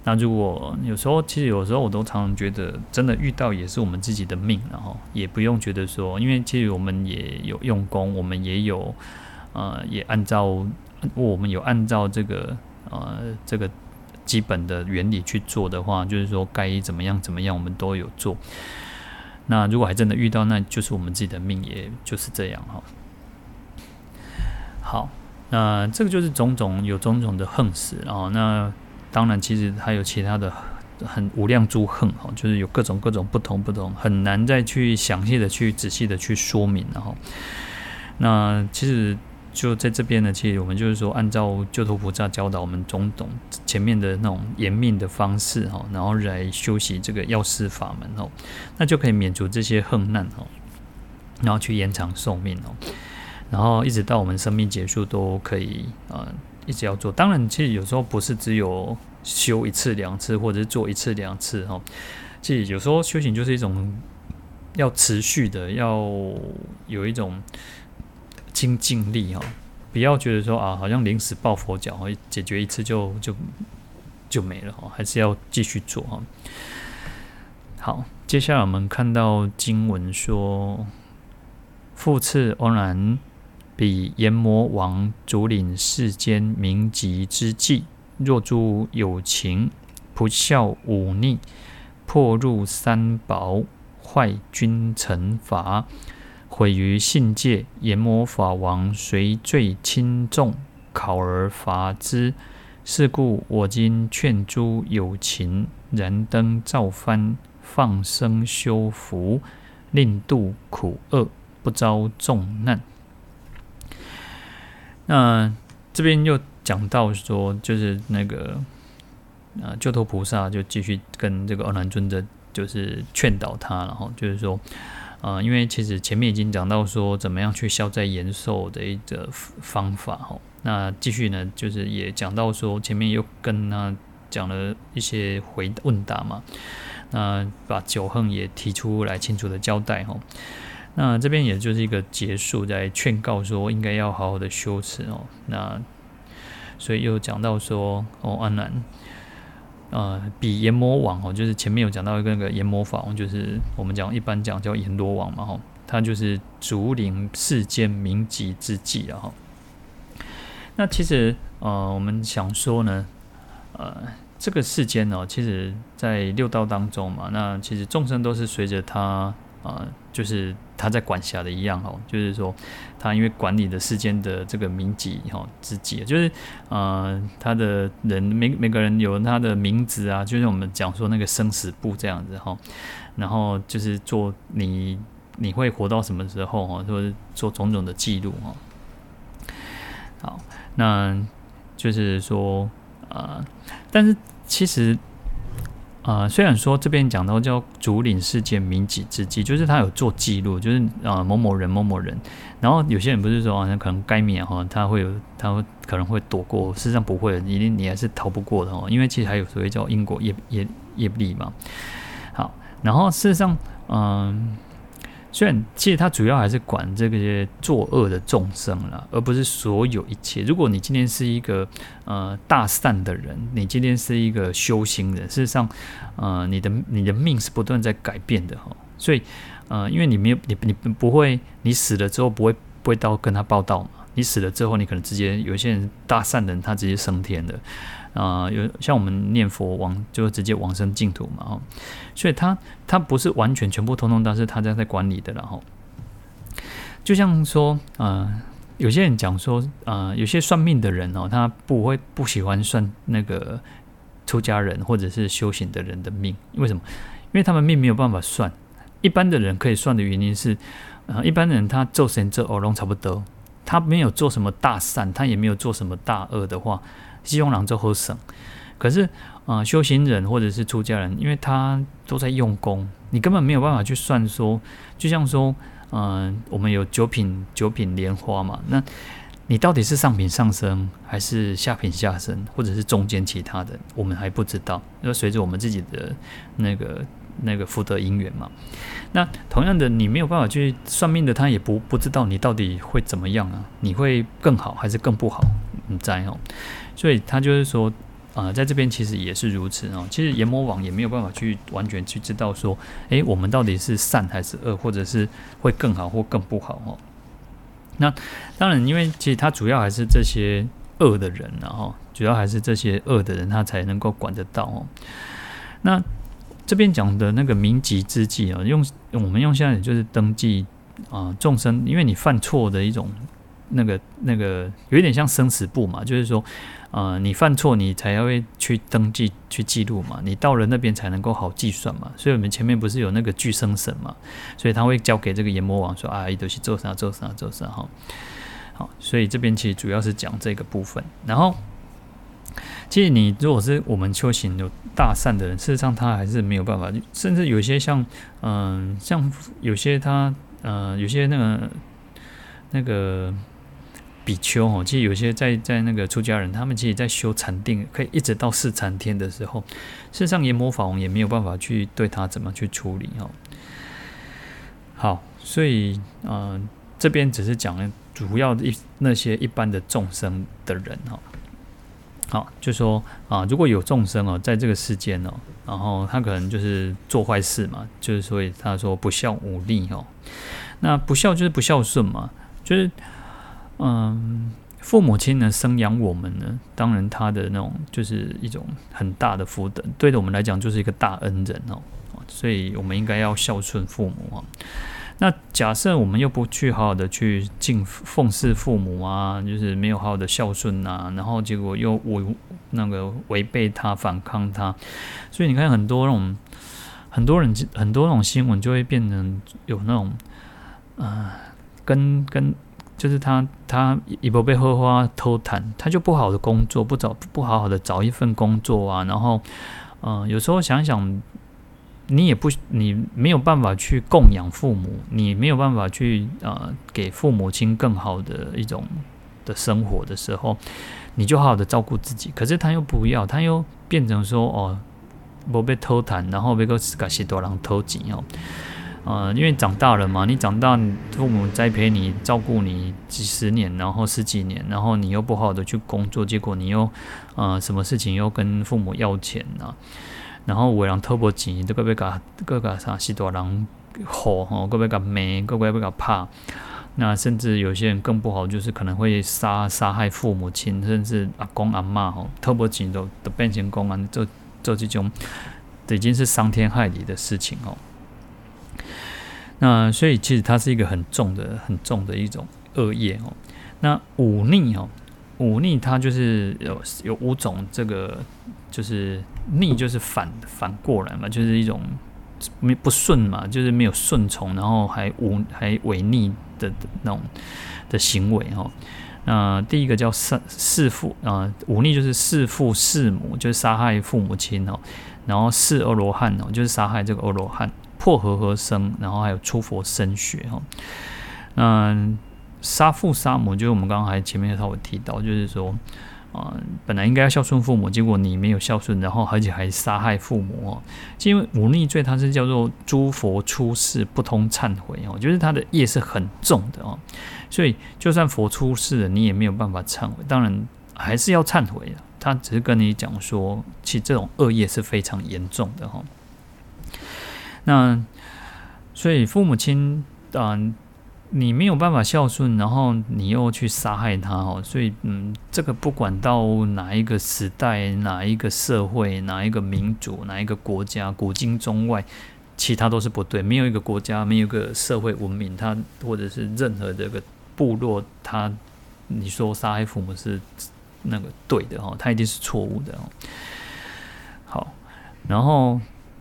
那如果有时候，其实有时候我都常常觉得，真的遇到也是我们自己的命，然后也不用觉得说，因为其实我们也有用功，我们也有呃，也按照我们有按照这个。呃，这个基本的原理去做的话，就是说该怎么样怎么样，我们都有做。那如果还真的遇到，那就是我们自己的命，也就是这样哈。好，那这个就是种种有种种的横死啊。那当然，其实还有其他的很无量诸横哈，就是有各种各种不同不同，很难再去详细的去仔细的去说明了哈。那其实。就在这边呢，其实我们就是说，按照救脱菩萨教导我们种种前面的那种延命的方式哈，然后来修习这个药师法门哦，那就可以免除这些横难哦，然后去延长寿命哦，然后一直到我们生命结束都可以呃一直要做。当然，其实有时候不是只有修一次两次，或者是做一次两次哈。其实有时候修行就是一种要持续的，要有一种精尽力哈。不要觉得说啊，好像临时抱佛脚，解决一次就就就没了哈，还是要继续做哈。好，接下来我们看到经文说，复次偶然。彼阎魔王主领世间名籍之际，若诸有情不肖忤逆，破入三宝，坏君臣法，毁于信戒，阎魔法王随罪轻重，考而罚之。是故我今劝诸有情燃灯照幡，放生修福，令度苦厄，不遭众难。那这边又讲到说，就是那个啊，救脱菩萨就继续跟这个阿难尊者就是劝导他，然后就是说，啊，因为其实前面已经讲到说，怎么样去消灾延寿的一个方法哈。那继续呢，就是也讲到说，前面又跟他讲了一些回问答嘛，那把九横也提出来清楚的交代哈。那这边也就是一个结束，在劝告说应该要好好的修持哦。那所以又讲到说哦，安南，呃，比阎魔王哦，就是前面有讲到一个那个阎魔法王，就是我们讲一般讲叫阎罗王嘛哈，他就是竹林世间名籍之际啊哈。那其实呃，我们想说呢，呃，这个世间呢，其实在六道当中嘛，那其实众生都是随着他。啊、呃，就是他在管辖的一样哦，就是说他因为管理的世间的这个名籍哈之际，就是呃他的人每每个人有他的名字啊，就是我们讲说那个生死簿这样子哈，然后就是做你你会活到什么时候哈，或者做种种的记录哈。好，那就是说、呃，但是其实。呃，虽然说这边讲到叫竹林世界名几之际，就是他有做记录，就是、呃、某某人某某人，然后有些人不是说好像可能该免哈，他会有他会可能会躲过，事实上不会，一定你还是逃不过的哦，因为其实还有所谓叫因果业业业力嘛。好，然后事实上，嗯、虽然其实他主要还是管这个些作恶的众生啦，而不是所有一切。如果你今天是一个呃大善的人，你今天是一个修行人，事实上，呃，你的你的命是不断在改变的哈。所以，呃，因为你没有你你不会，你死了之后不会不会到跟他报道嘛。你死了之后，你可能直接有些人大善人，他直接升天的。啊、有像我们念佛往就是直接往生净土嘛，所以他他不是完全全部通通都是他在在管理的，然后就像说，啊、呃，有些人讲说，啊、呃，有些算命的人哦，他不会不喜欢算那个出家人或者是修行的人的命，为什么？因为他们命没有办法算，一般的人可以算的原因是，啊、呃，一般人他做神做耳聋差不多，他没有做什么大善，他也没有做什么大恶的话。希望让这好省，可是啊、呃，修行人或者是出家人，因为他都在用功，你根本没有办法去算说，就像说，嗯、呃，我们有九品九品莲花嘛，那你到底是上品上升，还是下品下升，或者是中间其他的，我们还不知道，要随着我们自己的那个那个福德因缘嘛。那同样的，你没有办法去算命的，他也不不知道你到底会怎么样啊，你会更好还是更不好？你在哦。所以他就是说，啊、在这边其实也是如此哦。其实阎魔王也没有办法去完全去知道说，诶，我们到底是善还是恶，或者是会更好或更不好哦。那当然，因为其实他主要还是这些恶的人，然后主要还是这些恶的人，他才能够管得到哦。那这边讲的那个名籍之计啊，用我们用现在就是登记啊众生，因为你犯错的一种。那个那个有一点像生死簿嘛，就是说，呃，你犯错，你才会去登记去记录嘛，你到了那边才能够好计算嘛。所以我们前面不是有那个俱生神嘛，所以他会交给这个阎魔王说啊，一都是做啥做啥做啥哈。好，所以这边其实主要是讲这个部分。然后，其实你如果是我们修行有大善的人，事实上他还是没有办法，甚至有些像嗯、像有些他呃，有些那个那个。比丘哦，其实有些在在那个出家人，他们其实在修禅定，可以一直到四禅天的时候，事实上阎魔法王也没有办法去对他怎么去处理哦。好，所以嗯、这边只是讲了主要的一那些一般的众生的人哈。好，就说啊，如果有众生哦，在这个世间哦，然后他可能就是做坏事嘛，就是所以他说不孝五逆哦，那不孝就是不孝顺嘛，就是嗯，父母亲呢生养我们呢，当然他的那种就是一种很大的福德，对着，我们来讲就是一个大恩人哦，所以我们应该要孝顺父母啊。那假设我们又不去好好的去敬奉侍父母啊，就是没有好好的孝顺啊，然后结果又违那个违背他、反抗他，所以你看很多那种很多人很多那种新闻就会变成有那种啊、跟跟就是他他一不被荷花偷谈，他就不好的工作，不找不好好的找一份工作啊，然后嗯、有时候想想。你也不，你没有办法去供养父母，你没有办法去呃给父母亲更好的一种的生活的时候，你就好好的照顾自己。可是他又不要，他又变成说哦，我被偷谈，然后被个斯卡西多郎偷钱哦，呃，因为长大了嘛，你长大，父母栽培你，照顾你几十年，然后十几年，然后你又不好好的去工作，结果你又呃什么事情又跟父母要钱呢、啊？然后为人偷不钱，这个要甲，这个啥许多人吼吼，个要甲骂，个要甲怕。那甚至有些人更不好，就是可能会杀杀害父母亲，甚至阿公阿嬷吼，偷不钱都都变成公安，做做这种，已经是伤天害理的事情哦。那所以其实它是一个很重的、很重的一种恶业哦。那忤逆哦，忤逆它就是有有五种这个。就是逆，就是反反过来嘛，就是一种没不顺嘛，就是没有顺从，然后还忤还违逆的那种的行为哈。那第一个叫弑弑父啊，忤逆就是弑父弑母，就是杀害父母亲哦。然后弑阿罗汉哦，就是杀害这个阿罗汉，破和合僧，然后还有出佛身血哈。嗯杀父杀母，就是我们刚刚还前面稍微提到，就是说。啊，本来应该要孝顺父母，结果你没有孝顺，然后而且还杀害父母哦。因为忤逆罪，它是叫做诸佛出世不通忏悔哦，就是他的业是很重的哦。所以就算佛出世了，你也没有办法忏悔。当然还是要忏悔的，他只是跟你讲说，其实这种恶业是非常严重的哈。那所以父母亲嗯。你没有办法孝顺，然后你又去杀害他哦，所以嗯，这个不管到哪一个时代、哪一个社会、哪一个民族、哪一个国家，古今中外，其他都是不对。没有一个国家，没有一个社会文明，他或者是任何这个部落，他你说杀害父母是那个对的哦，他一定是错误的哦。好，然后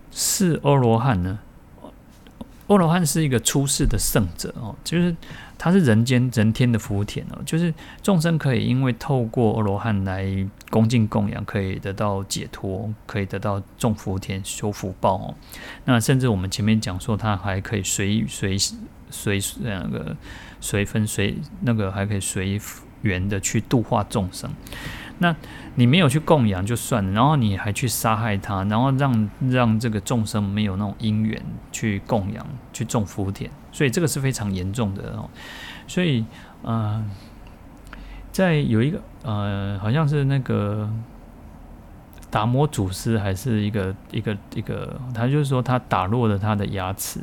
是阿罗汉呢？阿罗汉是一个出世的圣者哦，就是他是人间人天的福田哦，就是众生可以因为透过阿罗汉来恭敬供养，可以得到解脱，可以得到种福田、修福报哦。那甚至我们前面讲说，他还可以随随随那个随分随那个还可以随缘的去度化众生。那你没有去供养就算了，然后你还去杀害他，然后让让这个众生没有那种因缘去供养、去种福田，所以这个是非常严重的哦。所以，呃，在有一个呃，好像是那个达摩祖师，还是一个一个一个，他就是说他打落了他的牙齿。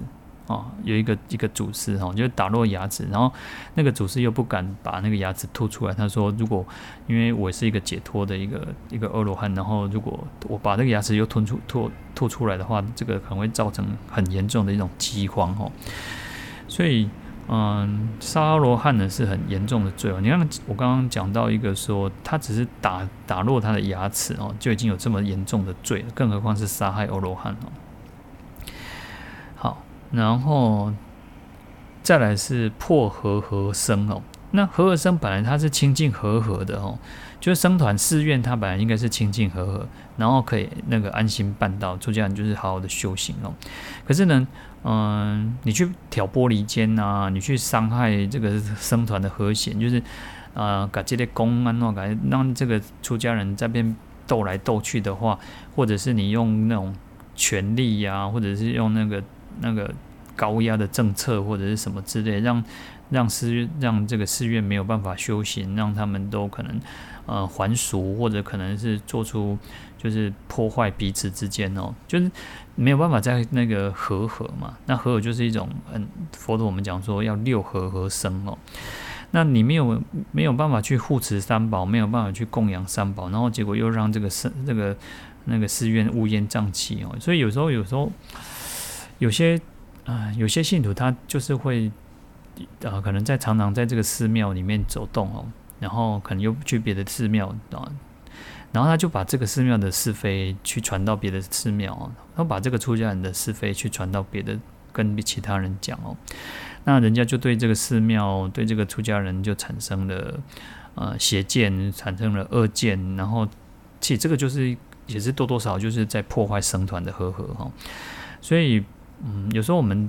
哦，有一个一个祖师哈，就打落牙齿，然后那个祖师又不敢把那个牙齿吐出来。他说：“如果因为我是一个解脱的一个一个阿罗汉，然后如果我把那个牙齿又吞出吐吐出来的话，这个可能会造成很严重的一种饥荒哦。所以，嗯，杀罗汉呢是很严重的罪哦。你看，我刚刚讲到一个说，他只是打打落他的牙齿哦，就已经有这么严重的罪了，更何况是杀害阿罗汉哦。”然后再来是破和合生哦，那和合生本来它是清净和合的哦，就是僧团寺院它本来应该是清净和合，然后可以那个安心办道，出家人就是好好的修行哦。可是呢，嗯，你去挑拨离间啊，你去伤害这个僧团的和谐，就是啊，搞这些公安喏，搞让这个出家人在边斗来斗去的话，或者是你用那种权力呀、或者是用那个那个高压的政策或者是什么之类，让。让寺让这个寺院没有办法修行，让他们都可能呃还俗，或者可能是做出就是破坏彼此之间哦，就是没有办法在那个和合嘛。那和合就是一种嗯，佛陀我们讲说要六和合生哦。那你没有没有办法去护持三宝，没有办法去供养三宝，然后结果又让这个寺这个那个寺院乌烟瘴气哦。所以有时候有时候有些啊、有些信徒他就是会。啊，可能在常常在这个寺庙里面走动哦，然后可能又不去别的寺庙啊，然后他就把这个寺庙的是非去传到别的寺庙哦，他把这个出家人的是非去传到别的跟其他人讲哦，那人家就对这个寺庙对这个出家人就产生了呃邪见，产生了恶见，然后其实这个就是也是多多少少就是在破坏僧团的和合哈，所以嗯，有时候我们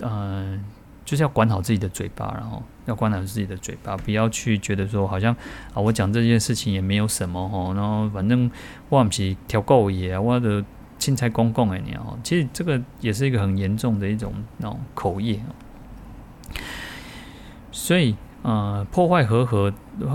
嗯。呃就是要管好自己的嘴巴，然后要管好自己的嘴巴，不要去觉得说好像啊，我讲这件事情也没有什么哦，然后反正我不是挑狗爷，我的青菜公公哎，你哦，其实这个也是一个很严重的一种那种口业，所以。呃，破坏和合，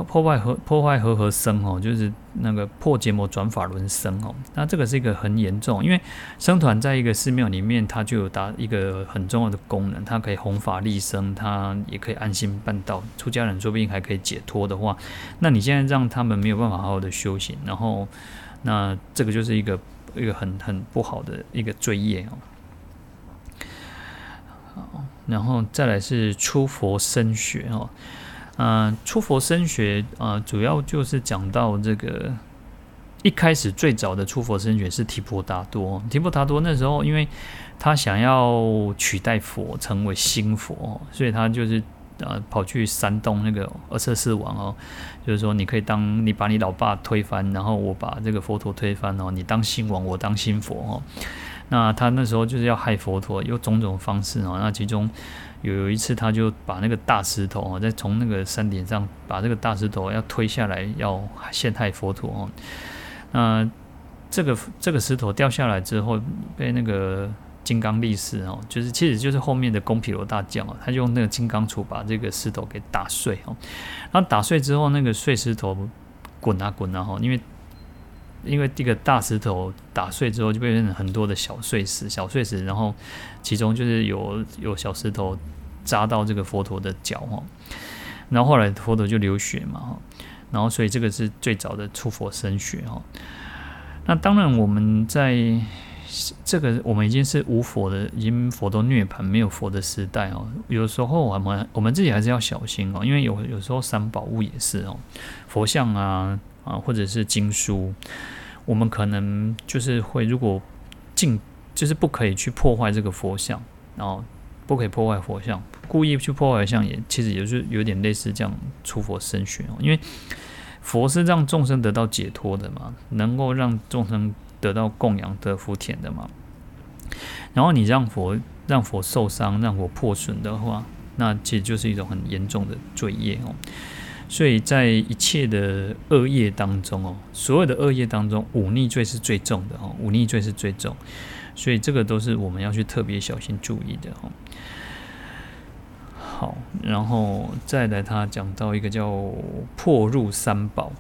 破坏和破坏和合僧哦，就是那个破羯魔转法轮僧哦。那这个是一个很严重，因为僧团在一个寺庙里面，它就有达一个很重要的功能，它可以弘法利生，它也可以安心办道。出家人说不定还可以解脱的话，那你现在让他们没有办法好好的修行，然后那这个就是一个一个很很不好的一个罪业哦。好。然后再来是出佛升学哦，嗯、呃，出佛升学啊、呃，主要就是讲到这个一开始最早的出佛升学是提婆达多，提婆达多那时候因为他想要取代佛成为新佛，所以他就是呃跑去煽动那个阿闍世王哦，就是说你可以当你把你老爸推翻，然后我把这个佛陀推翻哦，你当新王，我当新佛哦。那他那时候就是要害佛陀，有种种方式哦。那其中有有一次，他就把那个大石头哦，再从那个山顶上把这个大石头要推下来，要陷害佛陀哦。那这个这个石头掉下来之后，被那个金刚力士哦，就是其实就是后面的宫毗罗大将哦，他就用那个金刚杵把这个石头给打碎哦。然后打碎之后，那个碎石头滚啊滚啊哈，因为。因为这个大石头打碎之后，就变成很多的小碎石，小碎石，然后其中就是有有小石头扎到这个佛陀的脚哈，然后后来佛陀就流血嘛哈，然后所以这个是最早的出佛身学哈。那当然我们在这个我们已经是无佛的，已经佛都涅槃没有佛的时代哦。有时候我们我们自己还是要小心哦，因为有有时候三宝物也是哦，佛像啊。啊，或者是经书，我们可能就是会，如果进，就是不可以去破坏这个佛像，然后不可以破坏佛像，故意去破坏像也，其实也是有点类似这样出佛身学哦。因为佛是让众生得到解脱的嘛，能够让众生得到供养得福田的嘛。然后你让佛让佛受伤，让佛破损的话，那其实就是一种很严重的罪业哦。所以在一切的恶业当中哦，所有的恶业当中，忤逆罪是最重的哦，忤逆罪是最重，所以这个都是我们要去特别小心注意的哦。好，然后再来，他讲到一个叫破入三宝。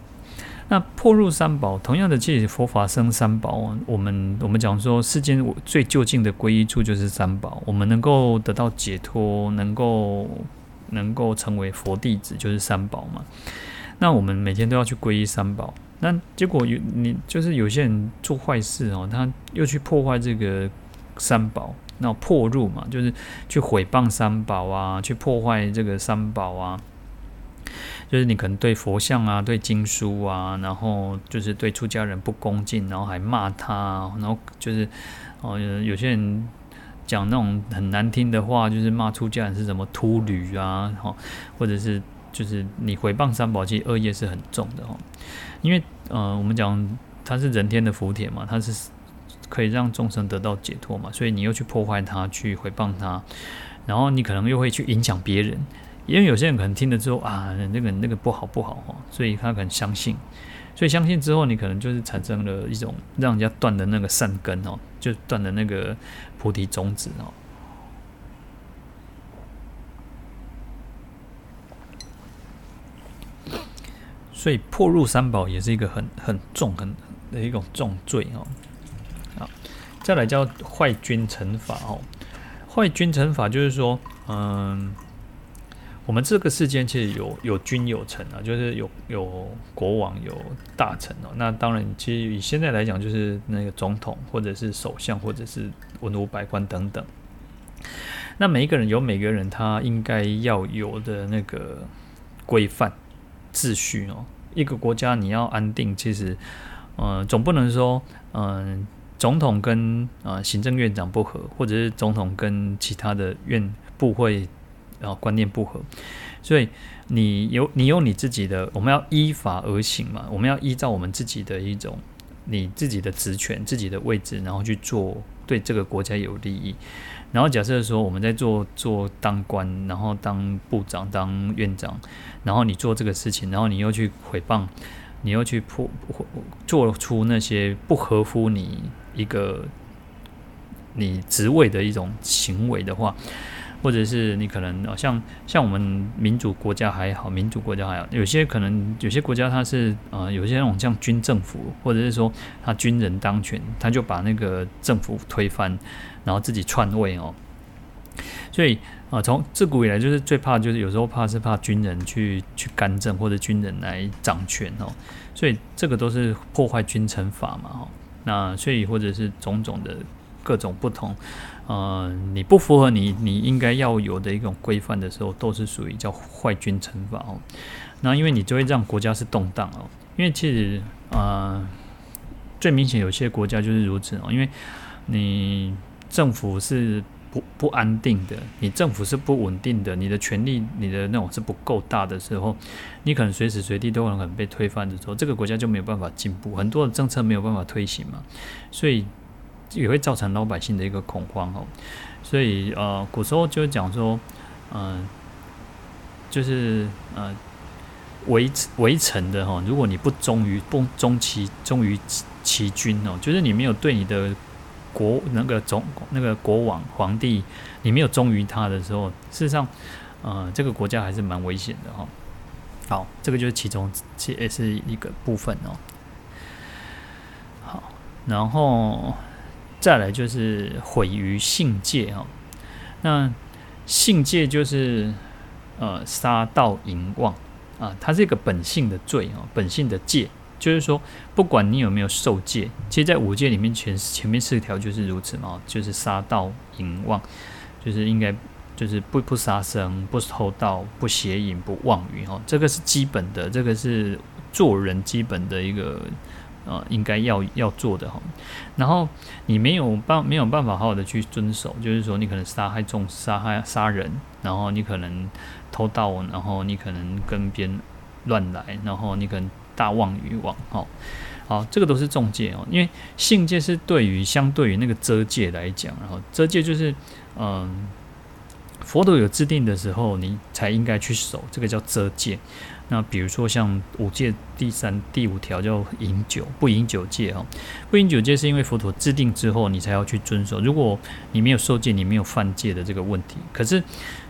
那破入三宝，同样的，其实佛法生三宝，我们我们讲说，世间最究竟的皈依处就是三宝，我们能够得到解脱，能够。能够成为佛弟子，就是三宝嘛。那我们每天都要去皈依三宝。那结果有你，就是有些人做坏事哦，他又去破坏这个三宝，那破入嘛，就是去毁谤三宝啊，去破坏这个三宝啊。就是你可能对佛像啊，对经书啊，然后就是对出家人不恭敬，然后还骂他，然后就是哦，有些人。讲那种很难听的话，就是骂出家人是什么秃驴啊，或者是就是你毁谤三宝，其实恶业是很重的哦。因为呃，我们讲它是人天的福田嘛，它是可以让众生得到解脱嘛，所以你又去破坏它，去毁谤它，然后你可能又会去影响别人，因为有些人可能听了之后啊，那个那个不好不好哦，所以他可能相信。所以相信之后，你可能就是产生了一种让人家断的那个善根哦，就断的那个菩提种子哦。所以破入三宝也是一个很很重很的一种重罪哦。好，再来叫坏君臣法哦。坏君臣法就是说，嗯。我们这个世间其实有有君有臣啊，就是有有国王有大臣哦。那当然，其实以现在来讲，就是那个总统或者是首相或者是文武百官等等。那每一个人有每个人他应该要有的那个规范秩序哦。一个国家你要安定，其实嗯，总不能说嗯，总统跟啊行政院长不合，或者是总统跟其他的院部会。然后观念不合，所以你有你有你自己的，我们要依法而行嘛。我们要依照我们自己的一种你自己的职权、自己的位置，然后去做对这个国家有利益。然后假设说我们在做做当官，然后当部长、当院长，然后你做这个事情，然后你又去诽谤，你又去破做出那些不合乎你一个你职位的一种行为的话。或者是你可能像像我们民主国家还好，民主国家还好，有些可能有些国家它是呃有些那种像军政府，或者是说他军人当权，他就把那个政府推翻，然后自己篡位哦。所以啊，从自古以来就是最怕就是有时候怕是怕军人去去干政或者军人来掌权哦。所以这个都是破坏君臣法嘛哦。那所以或者是种种的各种不同。呃，你不符合你你应该要有的一种规范的时候，都是属于叫坏君惩罚哦。那因为你就会让国家是动荡哦。因为其实呃，最明显有些国家就是如此哦。因为你政府是不不安定的，你政府是不稳定的，你的权力你的那种是不够大的时候，你可能随时随地都可能被推翻的时候，这个国家就没有办法进步，很多的政策没有办法推行嘛，所以。也会造成老百姓的一个恐慌哦，所以呃，古时候就讲说，嗯、就是呃，围围城的哈，如果你不忠于不忠其忠于其君哦，就是你没有对你的国那个总那个国王皇帝，你没有忠于他的时候，事实上，呃，这个国家还是蛮危险的哈。好，这个就是其中这也是一个部分哦。好，然后。再来就是毁于性戒哈，那性戒就是呃杀盗淫妄啊，它是一个本性的罪啊，本性的戒，就是说不管你有没有受戒，其实，在五戒里面前前面四条就是如此嘛，就是杀盗淫妄，就是应该就是不不杀生、不偷盗、不邪淫、不妄语哈，这个是基本的，这个是做人基本的一个。呃，应该要要做的哈，然后你没有办没有办法好好的去遵守，就是说你可能杀害众杀害杀人，然后你可能偷盗，然后你可能跟别人乱来，然后你可能大妄语妄哈，好，这个都是重戒哦，因为信戒是对于相对于那个遮戒来讲，然后遮戒就是嗯、佛陀有制定的时候，你才应该去守，这个叫遮戒。那比如说像五戒第三、第五条叫饮酒，不饮酒戒哈，不饮酒戒是因为佛陀制定之后你才要去遵守。如果你没有受戒，你没有犯戒的这个问题。可是，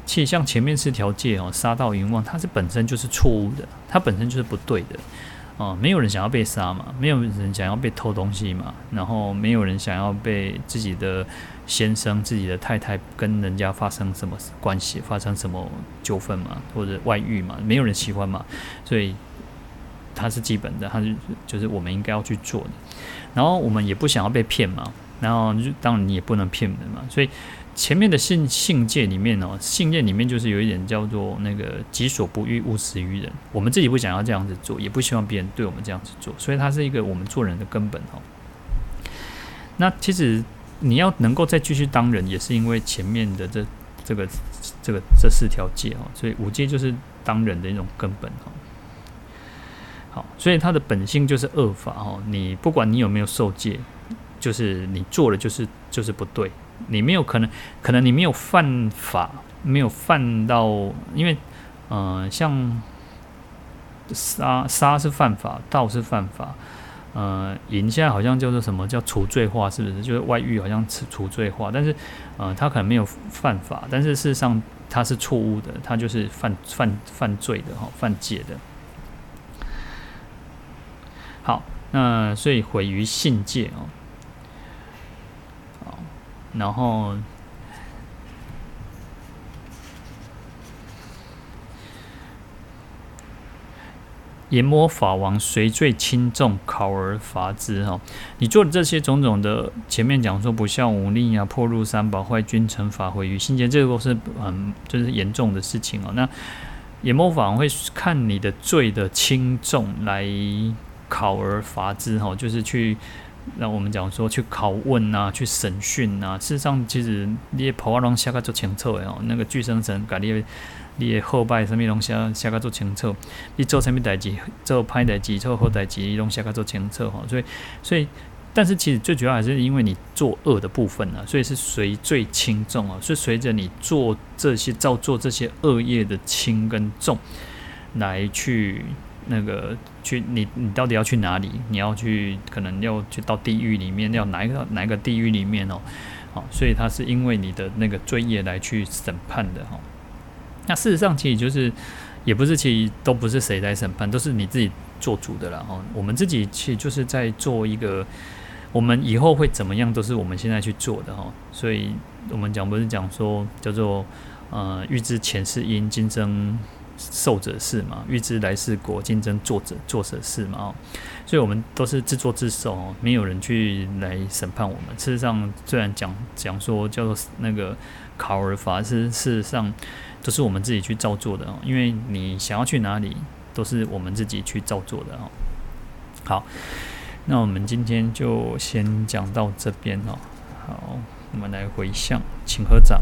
其实像前面四条戒哦，杀盗淫妄，它是本身就是错误的，它本身就是不对的。哦，没有人想要被杀嘛，没有人想要被偷东西嘛，然后没有人想要被自己的先生、自己的太太跟人家发生什么关系，发生什么纠纷嘛，或者外遇嘛，没有人喜欢嘛，所以它是基本的，它是就是我们应该要去做的。然后我们也不想要被骗嘛，然后当然你也不能骗人嘛，所以。前面的信信戒里面哦，信戒里面就是有一点叫做那个己所不欲，勿施于人。我们自己不想要这样子做，也不希望别人对我们这样子做，所以它是一个我们做人的根本哦。那其实你要能够再继续当人，也是因为前面的这这个这个这四条戒哦。所以五戒就是当人的一种根本哦。好，所以它的本性就是恶法哦。你不管你有没有受戒，就是你做了就是就是不对。你没有可能，可能你没有犯法，没有犯到，因为嗯、呃，像杀杀是犯法，盗是犯法。呃，淫现在好像叫做什么叫除罪化，是不是？就是外遇好像除除罪化，但是，呃，他可能没有犯法，但是事实上他是错误的，他就是犯犯犯罪的哈，犯戒的。好，那所以毁于信戒哦，好，然后。阎魔法王谁最轻重，考而罚之。哈，你做的这些种种的，前面讲说不孝无逆啊，破入三宝，坏君臣法，毁于心间，这个都是很就是严重的事情哦。那阎魔法王会看你的罪的轻重来考而罚之。哈，就是去那我们讲说去拷问啊，去审讯啊。事实上，其实你也跑啊，拢写个做清楚的哦。那个俱生神改你。你的后拜什么东西啊？写个做清楚。你做什么代志，做歹代志，做好代志，拢写个做清楚哈。所以，所以，但是其实最主要还是因为你做恶的部分啊，所以是随罪轻重啊，是随着你做这些造作这些恶业的轻跟重来去那个去你你到底要去哪里？你要去可能要去到地狱里面，要哪一个哪一个地狱里面哦？好，所以他是因为你的那个罪业来去审判的哈。那事实上，其实就是，也不是，其实都不是谁来审判，都是你自己做主的了哈。我们自己其实就是在做一个，我们以后会怎么样，都是我们现在去做的哈。所以我们讲不是讲说叫做呃，预知前世因，今生受者是嘛；预知来世果，今生作者作者是嘛哦。所以我们都是自作自受哦，没有人去来审判我们。事实上，虽然讲讲说叫做那个考尔法，是事实上。都是我们自己去造作的哦，因为你想要去哪里，都是我们自己去造作的哦。好，那我们今天就先讲到这边哦。好，我们来回向，请合掌。